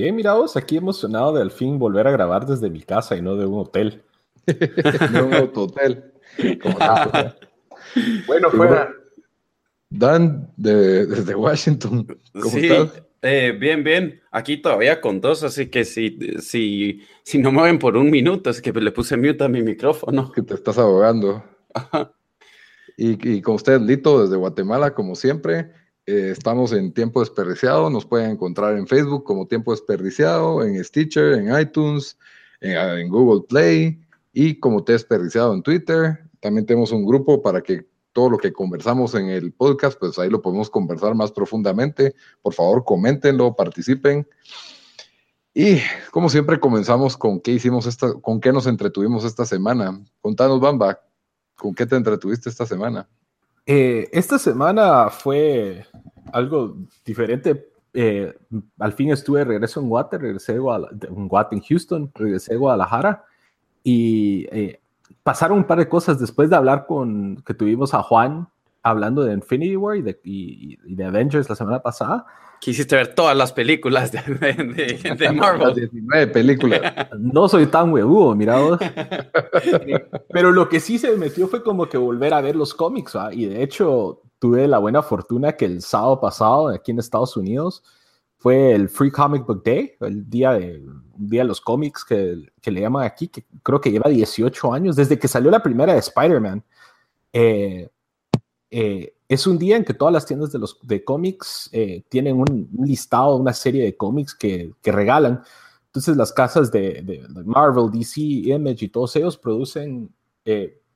Bien, mirados, aquí emocionado de al fin volver a grabar desde mi casa y no de un hotel. de un autohotel. bueno, fuera. Dan, desde Washington, ¿cómo estás? Eh, bien, bien. Aquí todavía con dos, así que si, si, si no me ven por un minuto, es que le puse mute a mi micrófono. Que te estás ahogando. Y, y, con usted, Lito, desde Guatemala, como siempre. Eh, estamos en Tiempo Desperdiciado. Nos pueden encontrar en Facebook como Tiempo Desperdiciado, en Stitcher, en iTunes, en, en Google Play y como Te Desperdiciado en Twitter. También tenemos un grupo para que todo lo que conversamos en el podcast, pues ahí lo podemos conversar más profundamente. Por favor, coméntenlo, participen. Y como siempre comenzamos con qué hicimos esta, con qué nos entretuvimos esta semana. Contanos, Bamba, ¿con qué te entretuviste esta semana? Eh, esta semana fue algo diferente. Eh, al fin estuve de regreso en Water, regresé en Water en Houston, regresé a Guadalajara y eh, pasaron un par de cosas después de hablar con que tuvimos a Juan hablando de Infinity War y de, Avengers la semana pasada. Quisiste ver todas las películas de, de, Marvel. 19 películas. No soy tan huevudo, mirados. Pero lo que sí se metió fue como que volver a ver los cómics, Y de hecho, tuve la buena fortuna que el sábado pasado, aquí en Estados Unidos, fue el Free Comic Book Day, el día de, día de los cómics que, que, le llaman aquí, que creo que lleva 18 años, desde que salió la primera de Spider-Man. Eh, eh, es un día en que todas las tiendas de, los, de cómics eh, tienen un, listado, una serie de cómics que, que regalan. Entonces las casas de, de, Marvel, DC, Image y todos ellos producen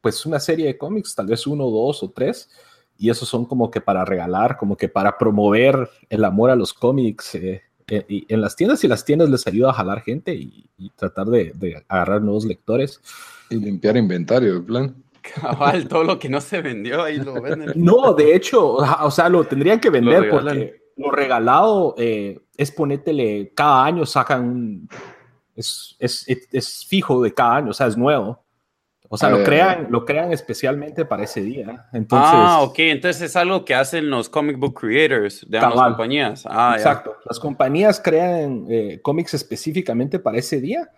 pues una serie de cómics, tal vez uno, dos o tres, y esos son como que para regalar, como que para promover el amor a los cómics eh, eh, en las tiendas y las tiendas les ayuda a jalar gente y, tratar de, agarrar nuevos lectores. Y limpiar inventario, en plan. Cabal, todo lo que no se vendió ahí lo venden. No, de hecho, o sea, lo tendrían que vender porque lo regalado eh, es ponétele, cada año sacan un, es, es, es, fijo de cada año, o sea, es nuevo. O sea, lo eh, crean, lo crean especialmente para ese día. Entonces, ah, ok. Entonces es algo que hacen los comic book creators de ambas compañías. Ah, exacto. Las compañías crean eh, cómics específicamente para ese día.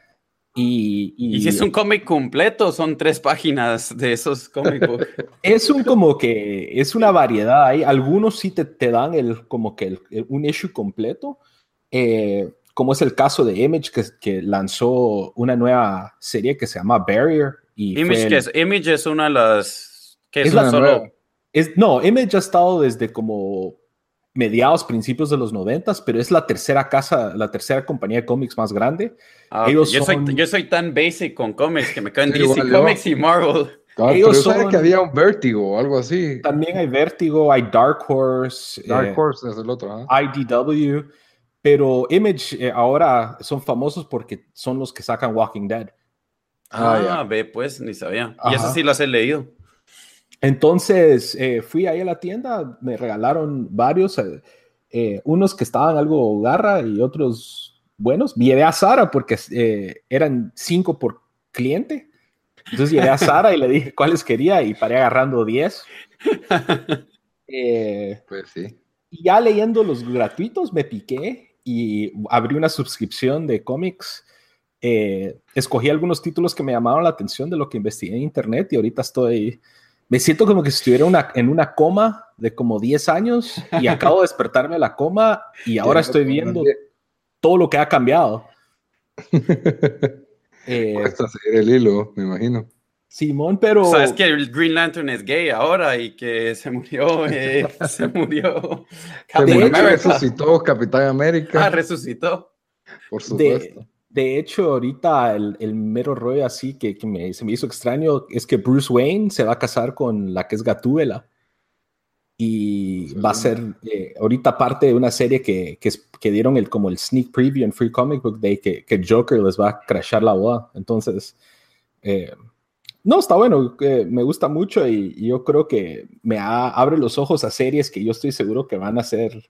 Y, y, si es un cómic completo, son tres páginas de esos comic books. es un como que es una variedad. Hay algunos sí te, te dan el como que un issue completo. Eh, como es el caso de Image, que, que lanzó una nueva serie que se llama Barrier Image, es? Image es una de las... que es, la solo... Es, no, Image ha estado desde como mediados, principios de los noventas, pero es la tercera casa, la tercera compañía de cómics más grande. Ah, yo, soy, yo, soy, tan basic con cómics que me caen DC Comics y Marvel. ellos pero que había un Vertigo o algo así. También hay Vertigo, hay Dark Horse. Dark eh, Horse es el otro. IDW. Pero Image eh, ahora son famosos porque son los que sacan Walking Dead. Ah, ah ve, pues, ni sabía. Y eso sí las he leído. Entonces, eh, fui ahí a la tienda, me regalaron varios, eh, eh, unos que estaban algo garra y otros buenos. Llevé a Sara porque eran cinco por cliente. Entonces llevé a Sara y le dije cuáles quería y paré agarrando diez. pues sí. Y ya leyendo los gratuitos me piqué y abrí una suscripción de cómics escogí algunos títulos que me llamaron la atención de lo que investigué en internet y ahorita estoy me siento como que si estuviera una, en una coma de como 10 años y acabo de despertarme de la coma y ahora estoy viendo todo lo que ha cambiado. eh, Cuesta seguir el hilo, me imagino. Simón, pero... Sabes que el Green Lantern es gay ahora y que se murió, eh, se murió. Se murió, resucitó Capitán América. Ah, resucitó. Por supuesto. De, de hecho, ahorita el, el mero rollo así que, que me, se me hizo extraño es que Bruce Wayne se va a casar con la que es Gatúbela. Y va a ser eh, ahorita parte de una serie que, que, que, dieron el, como el sneak preview en Free Comic Book Day, que, que Joker les va a crashar la boda. Entonces, eh, no, está bueno, me gusta mucho y, y, yo creo que me abre los ojos a series que yo estoy seguro que van a ser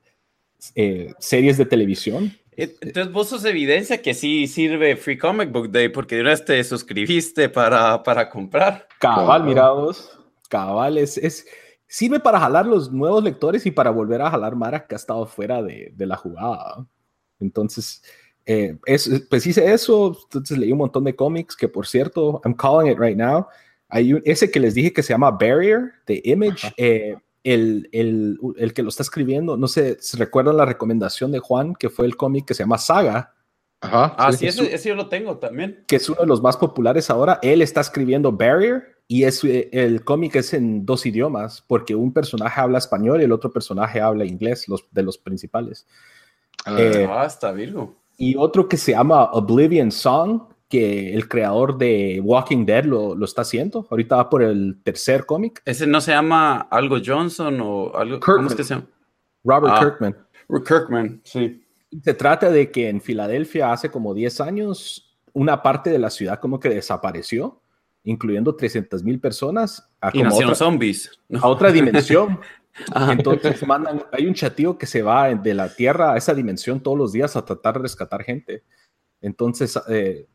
eh, series de televisión. Entonces vos sos evidencia que sí sirve Free Comic Book Day porque de una vez te suscribiste para, para comprar. Cabal, mirados. Cabal, es, es sirve para jalar los nuevos lectores y para volver a jalar Mara que ha estado fuera de, de la jugada. Entonces, eh, es, pues hice eso, entonces leí un montón de cómics que por cierto, I'm calling it right now. Hay un, ese que les dije que se llama Barrier de Image, eh, el, el, el, que lo está escribiendo, no sé, ¿se recuerdan la recomendación de Juan, que fue el cómic que se llama Saga? Ajá. Ah, sí, ese, ese, yo lo tengo también. Que es uno de los más populares ahora. Él está escribiendo Barrier y es, eh, el cómic es en dos idiomas, porque un personaje habla español y el otro personaje habla inglés, los de los principales. Ah, eh, está Virgo. Y otro que se llama Oblivion Song, que el creador de Walking Dead lo, lo está haciendo. Ahorita va por el tercer cómic. ¿Ese no se llama algo Johnson o algo? Kirkman. ¿Cómo es que se llama? Robert ah, Kirkman. Kirkman, sí. Se trata de que en Filadelfia hace como 10 años una parte de la ciudad como que desapareció incluyendo 300 mil personas a, y otra, zombies. a otra dimensión. Entonces mandan, hay un chatío que se va de la Tierra a esa dimensión todos los días a tratar de rescatar gente. Entonces, eh,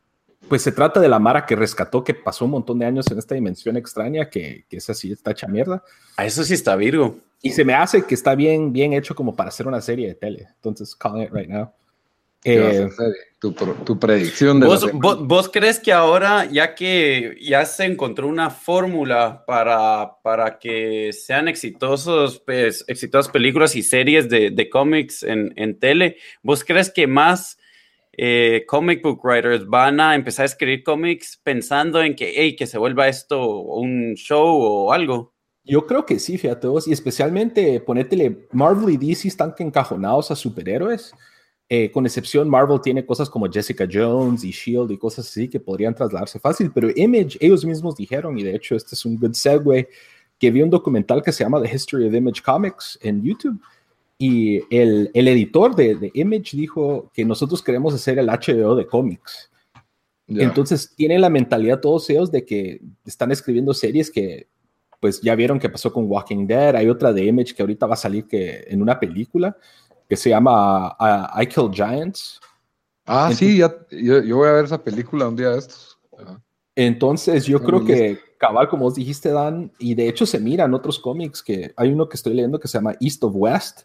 pues se trata de la Mara que rescató, que pasó un montón de años en esta dimensión extraña, que, que es así, está hecha mierda. A eso sí está Virgo. Y se me hace que está bien, bien hecho como para hacer una serie de tele. Entonces, calling it right now. Eh, tu, tu, predicción de ¿Vos, vos, vos, crees que ahora, ya que ya se encontró una fórmula para, para que sean exitosos, pues, exitosas películas y series de, de cómics en, en, tele, ¿vos crees que más eh, comic book writers van a empezar a escribir cómics pensando en que, hey, que se vuelva esto un show o algo? Yo creo que sí, fíjate vos, y especialmente ponétele, Marvel y DC están encajonados a superhéroes. Eh, con excepción, Marvel tiene cosas como Jessica Jones y Shield y cosas así que podrían trasladarse fácil, pero Image, ellos mismos dijeron, y de hecho este es un good segue, que vi un documental que se llama The History of Image Comics en YouTube, y el, el editor de, de, Image dijo que nosotros queremos hacer el HBO de cómics. Yeah. Entonces tienen la mentalidad todos ellos de que están escribiendo series que pues ya vieron que pasó con Walking Dead, hay otra de Image que ahorita va a salir que en una película, que se llama uh, I Kill Giants. Ah, Entonces, sí, ya, yo, yo, voy a ver esa película un día de estos. Ajá. Entonces, yo creo que cabal, como vos dijiste, Dan, y de hecho se mira en otros cómics, que hay uno que estoy leyendo que se llama East of West,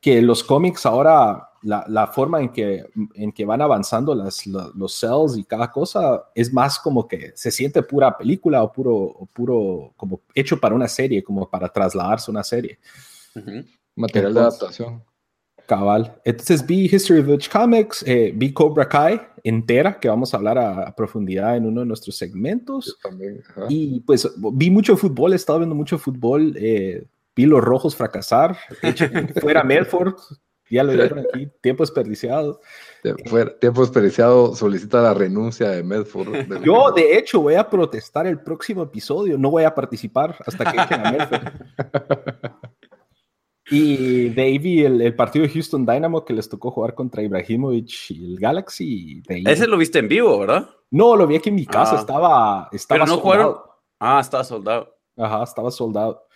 que los cómics ahora, la, la forma en que, en que van avanzando las, la, los cells y cada cosa es más como que se siente pura película o puro, o puro como hecho para una serie, como para trasladarse a una serie. Uh -huh. Material Entonces, de adaptación. Cabal. Entonces vi History of Village Comics, eh, vi Cobra Kai entera, que vamos a hablar a, a profundidad en uno de nuestros segmentos. También, y pues vi mucho fútbol, he estado viendo mucho fútbol. Eh, vi los rojos fracasar. fuera Medford, ya lo vieron aquí, tiempo desperdiciado. Tiempo desperdiciado solicita la renuncia de Medford. Yo, de hecho, voy a protestar el próximo episodio. No voy a participar hasta que echen a Medford. Y Davey, el, el, partido de Houston Dynamo que les tocó jugar contra Ibrahimovic y el Galaxy. Ese lo viste en vivo, ¿verdad? No, lo vi aquí en mi casa, ah. estaba, estaba Pero no jugaron. Ah, estaba soldado. Ajá, estaba soldado.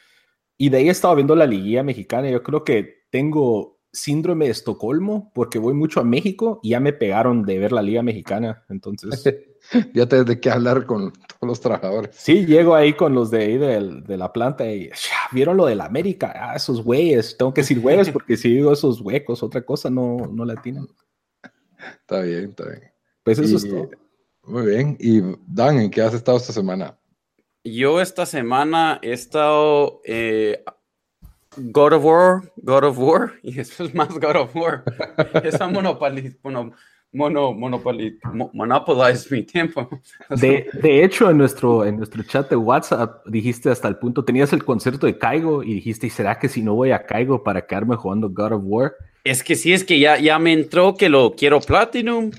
Y de ahí estaba viendo la liguilla mexicana. Yo creo que tengo síndrome de Estocolmo porque voy mucho a México y ya me pegaron de ver la liga mexicana. Entonces. ya tienes de qué hablar con todos los trabajadores. Sí, llego ahí con los de ahí de, de la planta y vieron lo de la América. Ah, esos güeyes. Tengo que decir güeyes porque si digo esos huecos, otra cosa no, no la tienen. Está bien, está bien. Pues eso y, es todo. Muy bien. Y Dan, ¿en qué has estado esta semana? Yo esta semana he estado eh, God of War, God of War, y es más God of War. Esa monopoliz, mono, mono, monopoliz, monopolize mi tiempo. De, de, hecho, en nuestro, en nuestro chat de WhatsApp dijiste hasta el punto, tenías el concierto de Caigo y dijiste, ¿y será que si no voy a Caigo para quedarme jugando God of War? Es que sí, es que ya, ya me entró que lo quiero Platinum.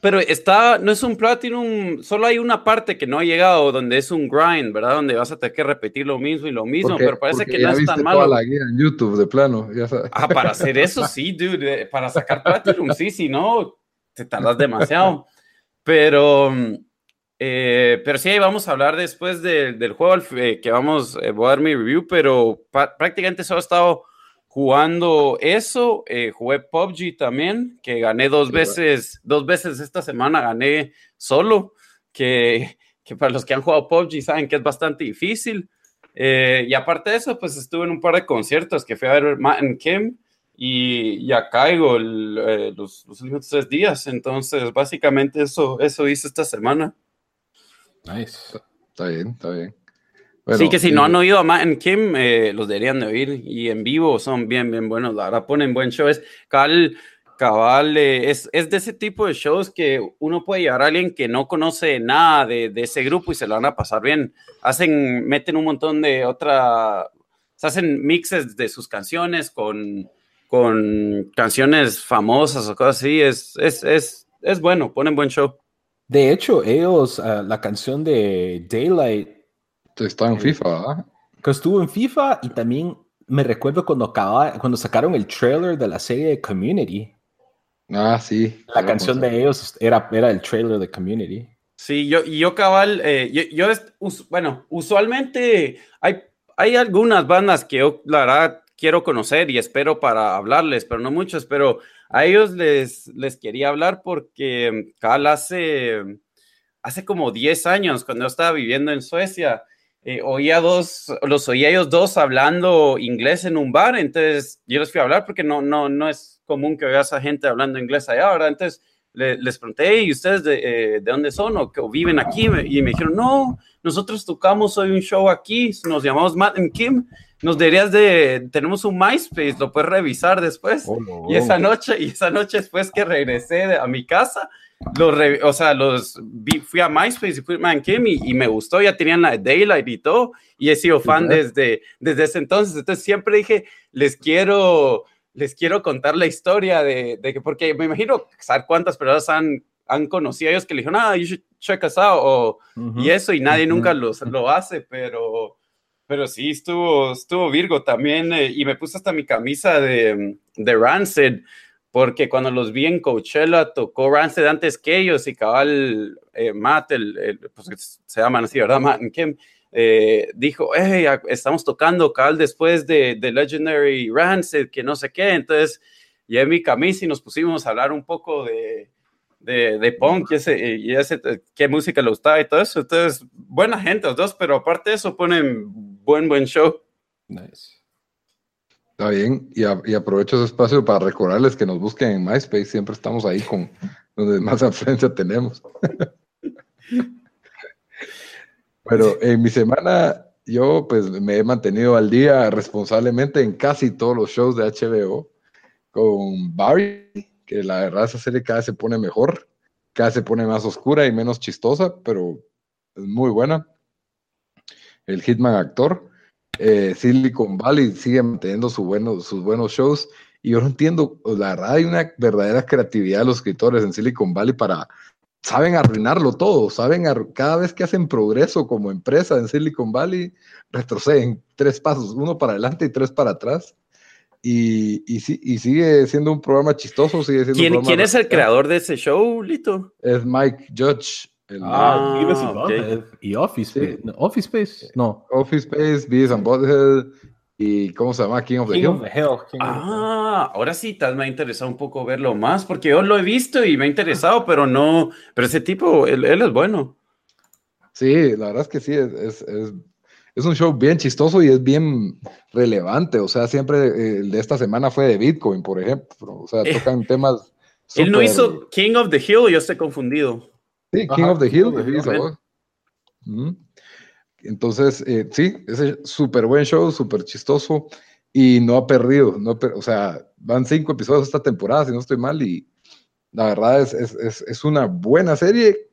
Pero está, no es un Platinum, solo hay una parte que no ha llegado donde es un grind, ¿verdad? Donde vas a tener que repetir lo mismo y lo mismo, pero parece que no es tan malo. la guía en YouTube de plano. Ah, para hacer eso sí, dude, para sacar Platinum, sí, si no, te tardas demasiado. Pero, eh, pero sí, vamos a hablar después del juego eh, que vamos, eh, voy a dar mi review, pero prácticamente solo ha estado jugando eso, eh, jugué PUBG también, que gané dos veces, dos veces esta semana gané solo, que, que, para los que han jugado PUBG saben que es bastante difícil. Eh, y aparte de eso, pues estuve en un par de conciertos que fui a ver Matt and Kim y ya caigo eh, los, los, últimos tres días. Entonces, básicamente eso, eso hice esta semana. Nice. Está bien, está bien sí, que si no han oído a Matt and Kim, eh, los deberían de oír. Y en vivo son bien, bien buenos. La verdad, ponen buen show. Es cabal, cabal eh, es, es, de ese tipo de shows que uno puede llevar a alguien que no conoce nada de, de, ese grupo y se lo van a pasar bien. Hacen, meten un montón de otra. Se hacen mixes de sus canciones con, con canciones famosas o cosas así. Es, es, es, es bueno, ponen buen show. De hecho, ellos, uh, la canción de Daylight Está en FIFA, ¿verdad? Que estuvo en FIFA y también me recuerdo cuando, acaba, cuando sacaron el trailer de la serie de Community. Ah, sí. La canción de ellos era, era el trailer de Community. Sí, yo, yo cabal, eh, yo, bueno, usualmente hay, hay algunas bandas que yo, la verdad, quiero conocer y espero para hablarles, pero no muchos, pero a ellos les, les quería hablar porque cabal hace, hace como 10 años, cuando yo estaba viviendo en Suecia, eh, oía dos, los oía ellos dos hablando inglés en un bar, entonces yo les fui a hablar porque no, no, no es común que oigas a gente hablando inglés allá, ¿verdad? Entonces les pregunté, ¿y ustedes de, eh, de dónde son o, que viven aquí? Y me dijeron, no, nosotros tocamos hoy un show aquí, nos llamamos Matt and Kim, nos deberías de, tenemos un MySpace, lo puedes revisar después. Oh, y esa noche, y esa noche después que regresé a mi casa, los, o sea, los fui a MySpace y fui a Man Kim y, me gustó, ya tenían la Daylight y todo, y he sido fan desde, desde ese entonces. Entonces siempre dije, les quiero, les quiero contar la historia de, de que, porque me imagino saber cuántas personas han, han conocido a ellos que le dijeron, ah, you should check us out, o, y eso, y nadie nunca los, lo hace, pero, pero sí, estuvo, estuvo Virgo también, eh, y me puse hasta mi camisa de, de Rancid porque cuando los vi en Coachella tocó Rancid antes que ellos y cabal eh, Matt, el, pues se llaman así, ¿verdad? Matt y Kim, eh, dijo, hey, estamos tocando cabal después de, de, Legendary Rancid, que no sé qué, entonces camisa y nos pusimos a hablar un poco de, de, de punk y, ese, y ese, qué música le gustaba y todo eso, entonces buena gente los dos, pero aparte de eso ponen buen, buen show. Nice. Está bien, y, aprovecho ese espacio para recordarles que nos busquen en MySpace, siempre estamos ahí con donde más afluencia tenemos. Pero en mi semana yo pues me he mantenido al día responsablemente en casi todos los shows de HBO con Barry, que la verdad esa serie cada vez se pone mejor, cada vez se pone más oscura y menos chistosa, pero es muy buena. El Hitman actor eh, Silicon Valley sigue manteniendo sus buenos shows. Y yo no entiendo, la verdad hay una verdadera creatividad de los escritores en Silicon Valley para, saben arruinarlo todo, saben, cada vez que hacen progreso como empresa en Silicon Valley, retroceden tres pasos, uno para adelante y tres para atrás. Y, y, y sigue siendo un programa chistoso. Sigue siendo ¿Quién, ¿quién es el creador de ese show, Lito? Es Mike Judge. Ah, y, Office, Space. Office Space, no. Office Space, Beavis and Butthead y ¿cómo se llama? King of the Hill. ah, ahora sí tal me ha interesado un poco verlo más, porque yo lo he visto y me ha interesado, pero no, pero ese tipo, él, es bueno. Sí, la verdad es que sí, es, es, es, un show bien chistoso y es bien relevante, o sea, siempre eh, el de esta semana fue de Bitcoin, por ejemplo, o sea, eh, tocan temas... Él no hizo King of the Hill, yo estoy confundido. Sí, King of the Hill. Entonces, eh, sí, es súper buen show, súper chistoso y no ha perdido. No o sea, van cinco episodios esta temporada, si no estoy mal, y la verdad es, es, es una buena serie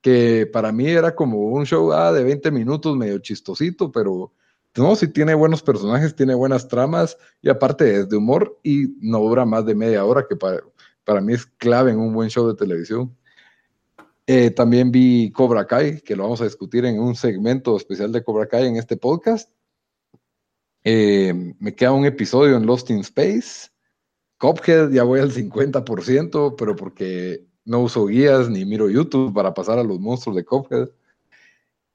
que para mí era como un show ah, de 20 minutos, medio chistosito, pero no, sí tiene buenos personajes, tiene buenas tramas y aparte es de humor y no dura más de media hora, que para, para mí es clave en un buen show de televisión. Eh, también vi Cobra Kai, que lo vamos a discutir en un segmento especial de Cobra Kai en este podcast. Eh, me queda un episodio en Lost in Space. Cophead ya voy al 50%, pero porque no uso guías ni miro YouTube para pasar a los monstruos de Cophead.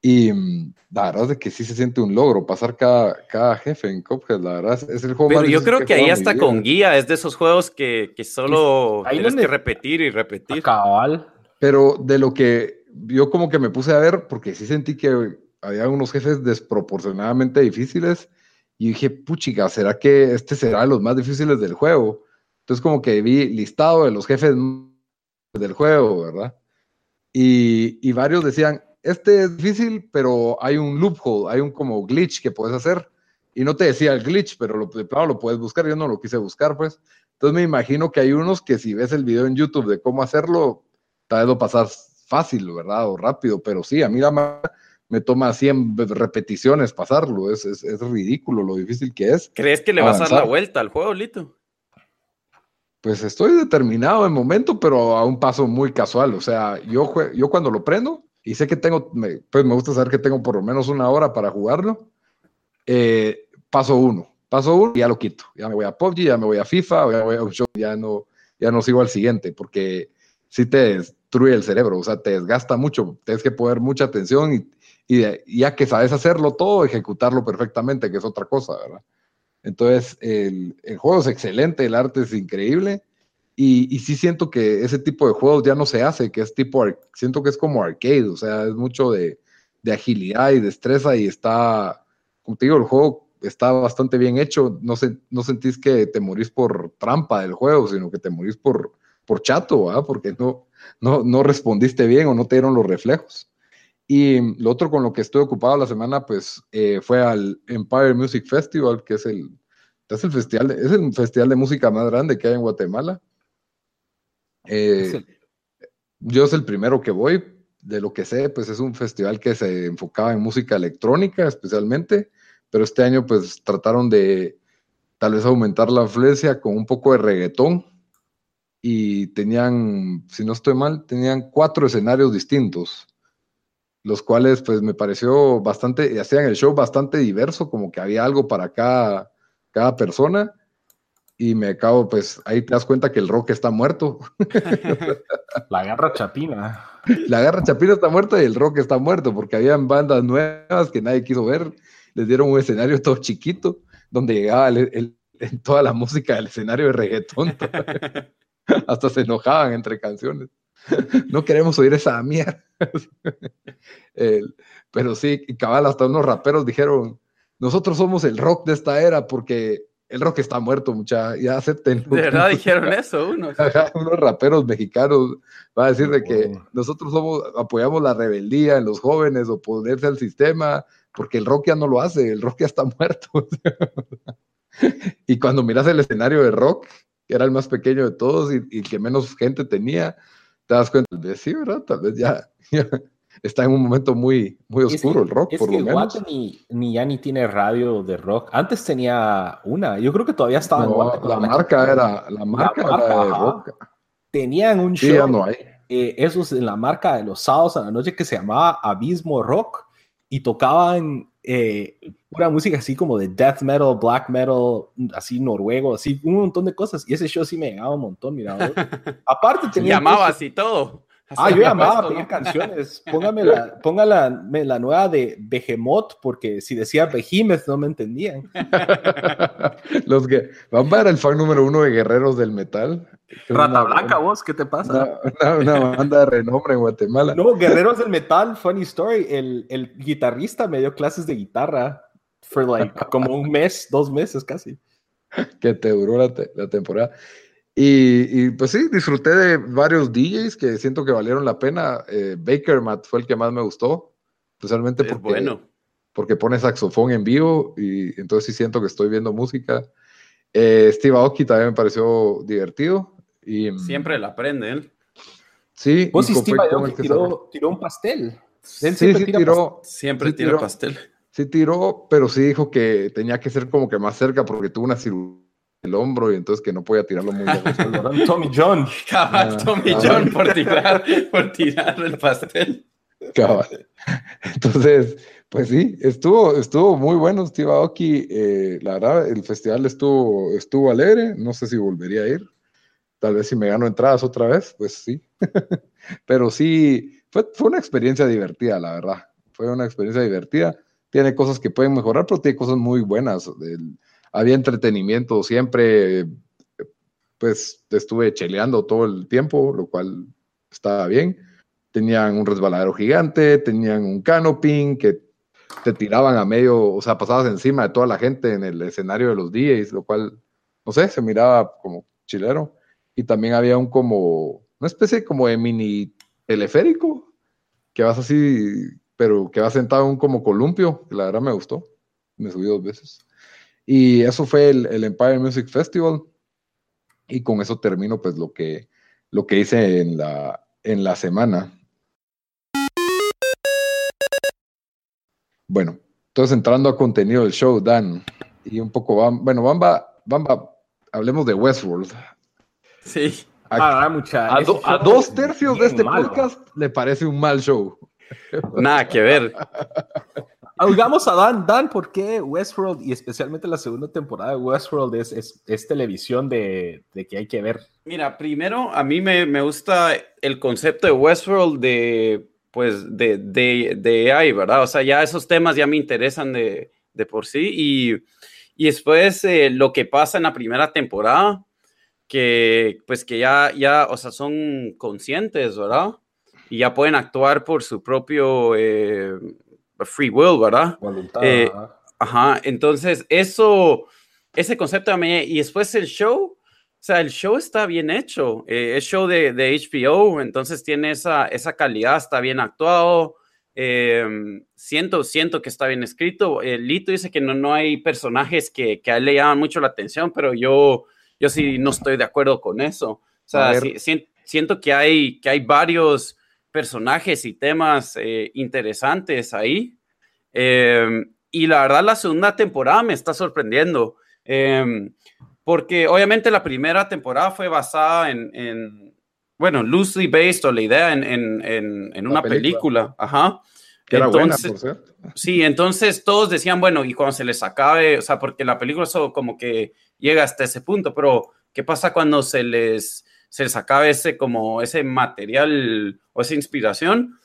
Y mm, la verdad es que sí se siente un logro pasar cada, cada jefe en Cuphead. La verdad es, el juego Pero yo creo que, ahí hasta con guía es de esos juegos que, que solo tienes que repetir y repetir. Cabal. Pero de lo que yo como que me puse a ver, porque sí sentí que había unos jefes desproporcionadamente difíciles. Y dije, puchica, ¿será que este será de los más difíciles del juego? Entonces como que vi listado de los jefes del juego, ¿verdad? Y, y varios decían, este es difícil, pero hay un loophole, hay un como glitch que puedes hacer. Y no te decía el glitch, pero lo, plano lo puedes buscar. Yo no lo quise buscar, pues. Entonces me imagino que hay unos que si ves el video en YouTube de cómo hacerlo, tal vez lo pasas fácil, ¿verdad? O rápido. Pero sí, a mí la me toma 100 repeticiones pasarlo. Es, es, es, ridículo lo difícil que es. ¿Crees que le vas a dar la vuelta al juego, Lito? Pues estoy determinado en momento, pero a un paso muy casual. O sea, yo, yo cuando lo prendo, y sé que tengo, pues me gusta saber que tengo por lo menos una hora para jugarlo. Eh, paso uno, paso uno y ya lo quito. Ya me voy a PUBG, ya me voy a FIFA, ya, voy a ya, no, ya no sigo al siguiente, porque sí te destruye el cerebro, o sea, te desgasta mucho, tienes que poner mucha atención y, y, ya que sabes hacerlo todo, ejecutarlo perfectamente, que es otra cosa, ¿verdad? Entonces, el, el juego es excelente, el arte es increíble y, sí siento que ese tipo de juegos ya no se hace, que es tipo, siento que es como arcade, o sea, es mucho de, agilidad y destreza y está, como te digo, el juego está bastante bien hecho, no, se, no sentís que te morís por trampa del juego, sino que te morís por, por chato, porque no, no, no respondiste bien o no te dieron los reflejos. Y lo otro con lo que estoy ocupado la semana, pues eh, fue al Empire Music Festival, que es el, es el festival, es el festival de música más grande que hay en Guatemala. Eh, yo es el primero que voy, de lo que sé, pues es un festival que se enfocaba en música electrónica especialmente, pero este año pues trataron de tal vez aumentar la influencia con un poco de reggaetón y tenían, si no estoy mal, tenían cuatro escenarios distintos, los cuales pues me pareció bastante, hacían el show bastante diverso, como que había algo para cada, cada persona y me acabo, pues ahí te das cuenta que el rock está muerto. La garra chapina. La garra chapina está muerta y el rock está muerto, porque habían bandas nuevas que nadie quiso ver. Les dieron un escenario todo chiquito, donde llegaba toda la música del escenario de reggaetón. Hasta se enojaban entre canciones. No queremos oír esa mierda. pero sí, cabal, hasta unos raperos dijeron, nosotros somos el rock de esta era porque el rock está muerto, mucha, ya acepten. De verdad dijeron eso unos. unos raperos mexicanos va a decir de que nosotros somos, apoyamos la rebeldía en los jóvenes, o ponerse al sistema, porque el rock ya no lo hace, el rock ya está muerto. y cuando miras el escenario de rock, que era el más pequeño de todos y, y que menos gente tenía, te das cuenta de sí, ¿verdad? Tal vez ya está en un momento muy, muy oscuro el rock, por lo menos. Ni, ni, ya ni tiene radio de rock. Antes tenía una, yo creo que todavía estaba en la, marca era, la marca, era de rock. Tenían un show, no hay. Eh, esos en la marca de los sábados a la noche que se llamaba Abismo Rock y tocaban eh, pura música así como de death metal, black metal, así noruego, así un montón de cosas. Y ese show sí me llegaba un montón, mira. Aparte tenía... Llamabas y todo. Ah, yo llamaba a pedir canciones. Póngame la, póngala la nueva de Behemoth, porque si decía Behemoth no me entendían. Los que van para el fan número uno de Guerreros del Metal. Rata Blanca, vos, ¿qué te pasa? Una, banda de renombre en Guatemala. No, Guerreros del Metal, funny story. El, el guitarrista me dio clases de guitarra for like como un mes, dos meses casi. Que te duró la, la temporada. Y, pues sí, disfruté de varios DJs que siento que valieron la pena. Eh, Baker Matt fue el que más me gustó, especialmente porque bueno. porque pone saxofón en vivo y entonces sí siento que estoy viendo música. Eh, Steve Aoki también me pareció divertido. Y, mm, Siempre la aprende él. Sí, Vos y y Steve Aoki que tiró, tiró un pastel. Él Sí, siempre sí tira tiró, Siempre Sí, tiró. pastel. sí tiró, pero sí dijo que tenía que ser como que más cerca porque tuvo una cirugía el hombro y entonces que no podía tirarlo muy lejos. Tommy John. Cabal, Ah, Tommy ah. John por tirar, por tirar el pastel. Cabal. Entonces, pues sí, estuvo, estuvo muy bueno Steve Aoki. eh, la verdad, el festival estuvo, estuvo alegre. No sé si volvería a ir. Tal vez si me gano entradas otra vez, pues sí. Pero sí, fue, fue una experiencia divertida, la verdad. Fue una experiencia divertida. Tiene cosas que pueden mejorar, pero tiene cosas muy buenas. El- había entretenimiento siempre. Pues estuve cheleando todo el tiempo, lo cual estaba bien tenían un resbaladero gigante, tenían un canoping que te tiraban a medio, o sea, pasabas encima de toda la gente en el escenario de los DJs, lo cual, no sé, se miraba como chilero. Y también había un como, una especie como de mini teleférico, que vas así, pero que vas sentado en un como columpio, que la verdad me gustó. Me subí dos veces. Y eso fue el, el Empire Music Festival. Y con eso termino pues lo que, lo que hice en la, en la semana. Bueno, entonces entrando a contenido del show, Dan, y un poco, bueno, Bamba, Bamba, hablemos de Westworld. Sí. A, Ah, mucha, a do- dos tercios de este malo. podcast le parece un mal show. Nada que ver. Oigamos a Dan. Dan, ¿por qué Westworld y especialmente la segunda temporada de Westworld es, es, es televisión de, de que hay que ver? Mira, primero a mí me, me gusta el concepto de Westworld de, pues, de, de, de AI, ¿verdad? O sea, ya esos temas ya me interesan de, de por sí. Y, y después eh, lo que pasa en la primera temporada, que pues que ya, ya, o sea, son conscientes, ¿verdad? Y ya pueden actuar por su propio eh, free will, ¿verdad? Voluntad. Eh, Ajá, entonces eso, ese concepto a mí, y después el show, o sea, el show está bien hecho, eh, es show de, de HBO, entonces tiene esa, esa calidad, está bien actuado, eh, siento, siento que está bien escrito. Eh, Lito dice que no, no hay personajes que, que a él le llaman mucho la atención, pero yo, yo sí no estoy de acuerdo con eso. O sea, sí- sien- siento que hay, que hay varios personajes y temas eh, interesantes ahí. Eh, y la verdad, la segunda temporada me está sorprendiendo. eh, porque obviamente la primera temporada fue basada en, en, bueno, loosely based o la idea en, en, una película. película. Ajá. Que era buena, Entonces- por cierto. Sí, entonces todos decían, bueno, y cuando se les acabe, o sea, porque la película eso como que llega hasta ese punto, pero ¿qué pasa cuando se les, se les acabe ese como ese material o esa inspiración?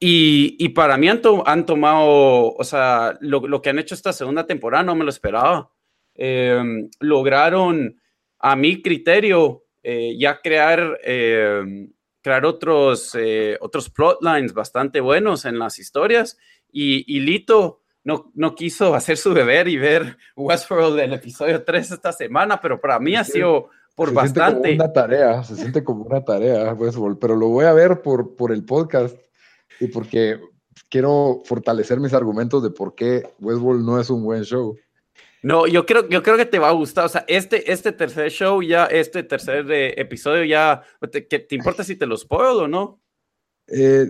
Y, y para mí han, to- han tomado, o sea, lo, lo que han hecho esta segunda temporada no me lo esperaba. Eh, lograron, a mi criterio, eh, ya crear, eh, crear otros, eh, otros plotlines bastante buenos en las historias. Y, y Lito no, no quiso hacer su deber y ver Westworld el episodio 3 esta semana, pero para mí ha sido por se siente bastante. como una tarea, se siente como una tarea, Westworld, pero lo voy a ver por, por el podcast y porque quiero fortalecer mis argumentos de por qué Westworld no es un buen show. No, yo creo, yo creo que te va a gustar. O sea, este, este tercer show, ya, este tercer eh, episodio, ya. ¿te, que- ¿Te importa si te lo spoil o no? Eh,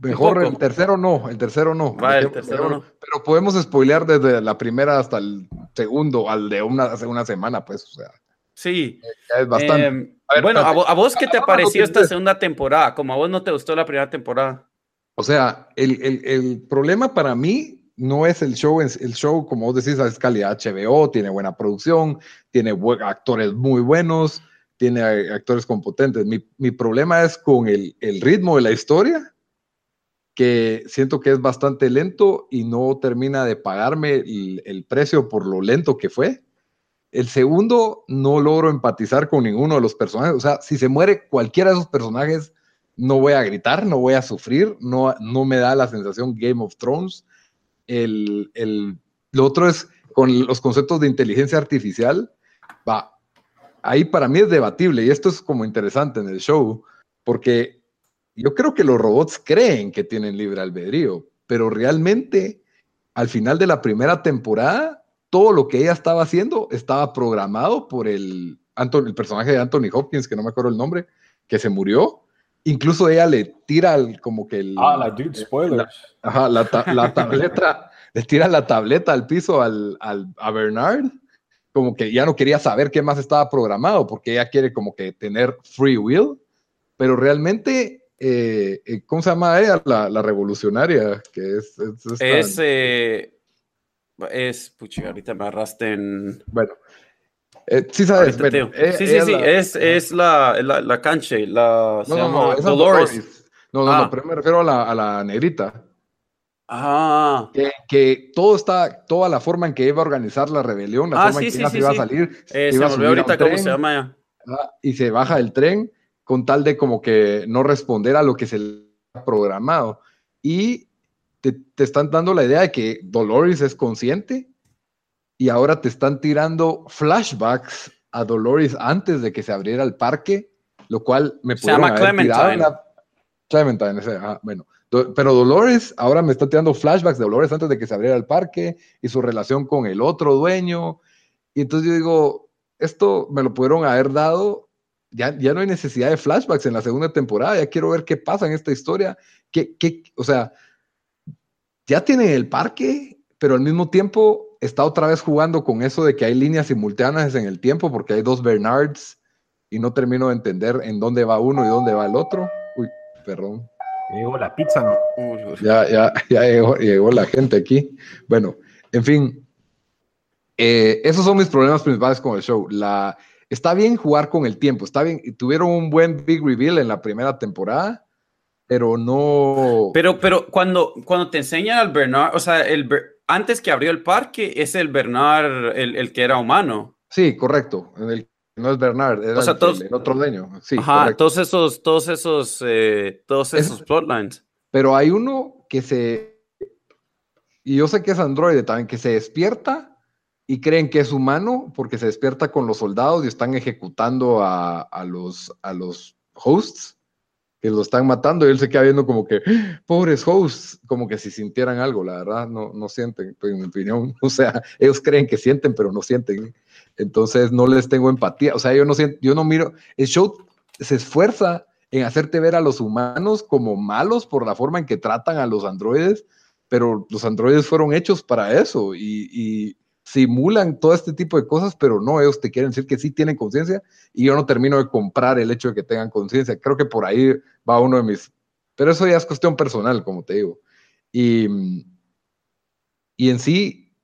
mejor el tercero no, el tercero no. Va, el tercero no. Pero podemos spoilear desde la primera hasta el segundo, al de una, hace una semana, pues, o sea, Sí. ya es bastante. Eh, A ver, bueno, ¿a, vos qué te Ah, pareció no, esta segunda temporada? Como a vos no te gustó la primera temporada. O sea, el, el- el problema para mí no es el show, es el show, como vos decís, es calidad HBO, tiene buena producción, tiene actores muy buenos, tiene eh, actores competentes. Mi, mi problema es con el, el ritmo de la historia, que siento que es bastante lento y no termina de pagarme el, el precio por lo lento que fue. El segundo, no logro empatizar con ninguno de los personajes. O sea, si se muere cualquiera de esos personajes, no voy a gritar, no voy a sufrir, no, no me da la sensación Game of Thrones. El, el, lo otro es con los conceptos de inteligencia artificial, va, ahí para mí es debatible y esto es como interesante en el show, porque yo creo que los robots creen que tienen libre albedrío, pero realmente al final de la primera temporada, todo lo que ella estaba haciendo estaba programado por el, el personaje de Anthony Hopkins, que no me acuerdo el nombre, que se murió. Incluso ella le tira como que el... Ah, la dude, spoilers. ajá, la, tableta, le tira la tableta al piso al, al, a Bernard, como que ya no quería saber qué más estaba programado, porque ella quiere como que tener free will, pero realmente eh, eh, ¿cómo se llama ella? La, revolucionaria, que es... Es, eh, es, puchi, ahorita me arraste en... Bueno, sí sabes, sí, sí, sí, es, es la, la, la canche, la... No, no, no, Dolores. No, no, no, ah. pero me refiero a la, a la negrita. Ah. Que, que, todo está, toda la forma en que iba a organizar la rebelión, la ah, forma en que ella se iba a salir. se me olvidó ahorita cómo se llama ya. y se baja del tren con tal de como que no responder a lo que se le ha programado. Y te, están dando la idea de que Dolores es consciente y ahora te están tirando flashbacks a Dolores antes de que se abriera el parque, lo cual me Se llama Clementine. Clementine, bueno. pero Dolores ahora me está tirando flashbacks de Dolores antes de que se abriera el parque y su relación con el otro dueño. Y entonces yo digo, esto me lo pudieron haber dado ya, no hay necesidad de flashbacks en la segunda temporada, ya quiero ver qué pasa en esta historia, qué, qué, o sea, ya tienen el parque, pero al mismo tiempo está otra vez jugando con eso de que hay líneas simultáneas en el tiempo, porque hay dos Bernards y no termino de entender en dónde va uno y dónde va el otro. Uy, perdón. Llegó la pizza, ¿no? Ya, ya, ya llegó, la gente aquí. Bueno, en fin, eh, esos son mis problemas principales con el show. La, está bien jugar con el tiempo, está bien, tuvieron un buen big reveal en la primera temporada, pero no... Pero, pero cuando, cuando te enseñan al Bernard, o sea, el, antes que abrió el parque, es el Bernard el, que era humano. Sí, correcto, no es Bernard, era el, otro dueño. Sí, Ajá, todos esos, todos esos, eh, todos esos plotlines. Pero hay uno que se... Y yo sé que es androide también, que se despierta y creen que es humano porque se despierta con los soldados y están ejecutando a, los, a los hosts que lo están matando y él se queda viendo como que, pobres hosts, como que si sintieran algo, la verdad, no, no sienten, en mi opinión, o sea, ellos creen que sienten, pero no sienten, entonces no les tengo empatía, o sea, yo no siento, yo no miro, el show se esfuerza en hacerte ver a los humanos como malos por la forma en que tratan a los androides, pero los androides fueron hechos para eso y simulan todo este tipo de cosas, pero no, ellos te quieren decir que sí tienen conciencia y yo no termino de comprar el hecho de que tengan conciencia. Creo que por ahí va uno de mis... Pero eso ya es cuestión personal, como te digo. Y, y en sí,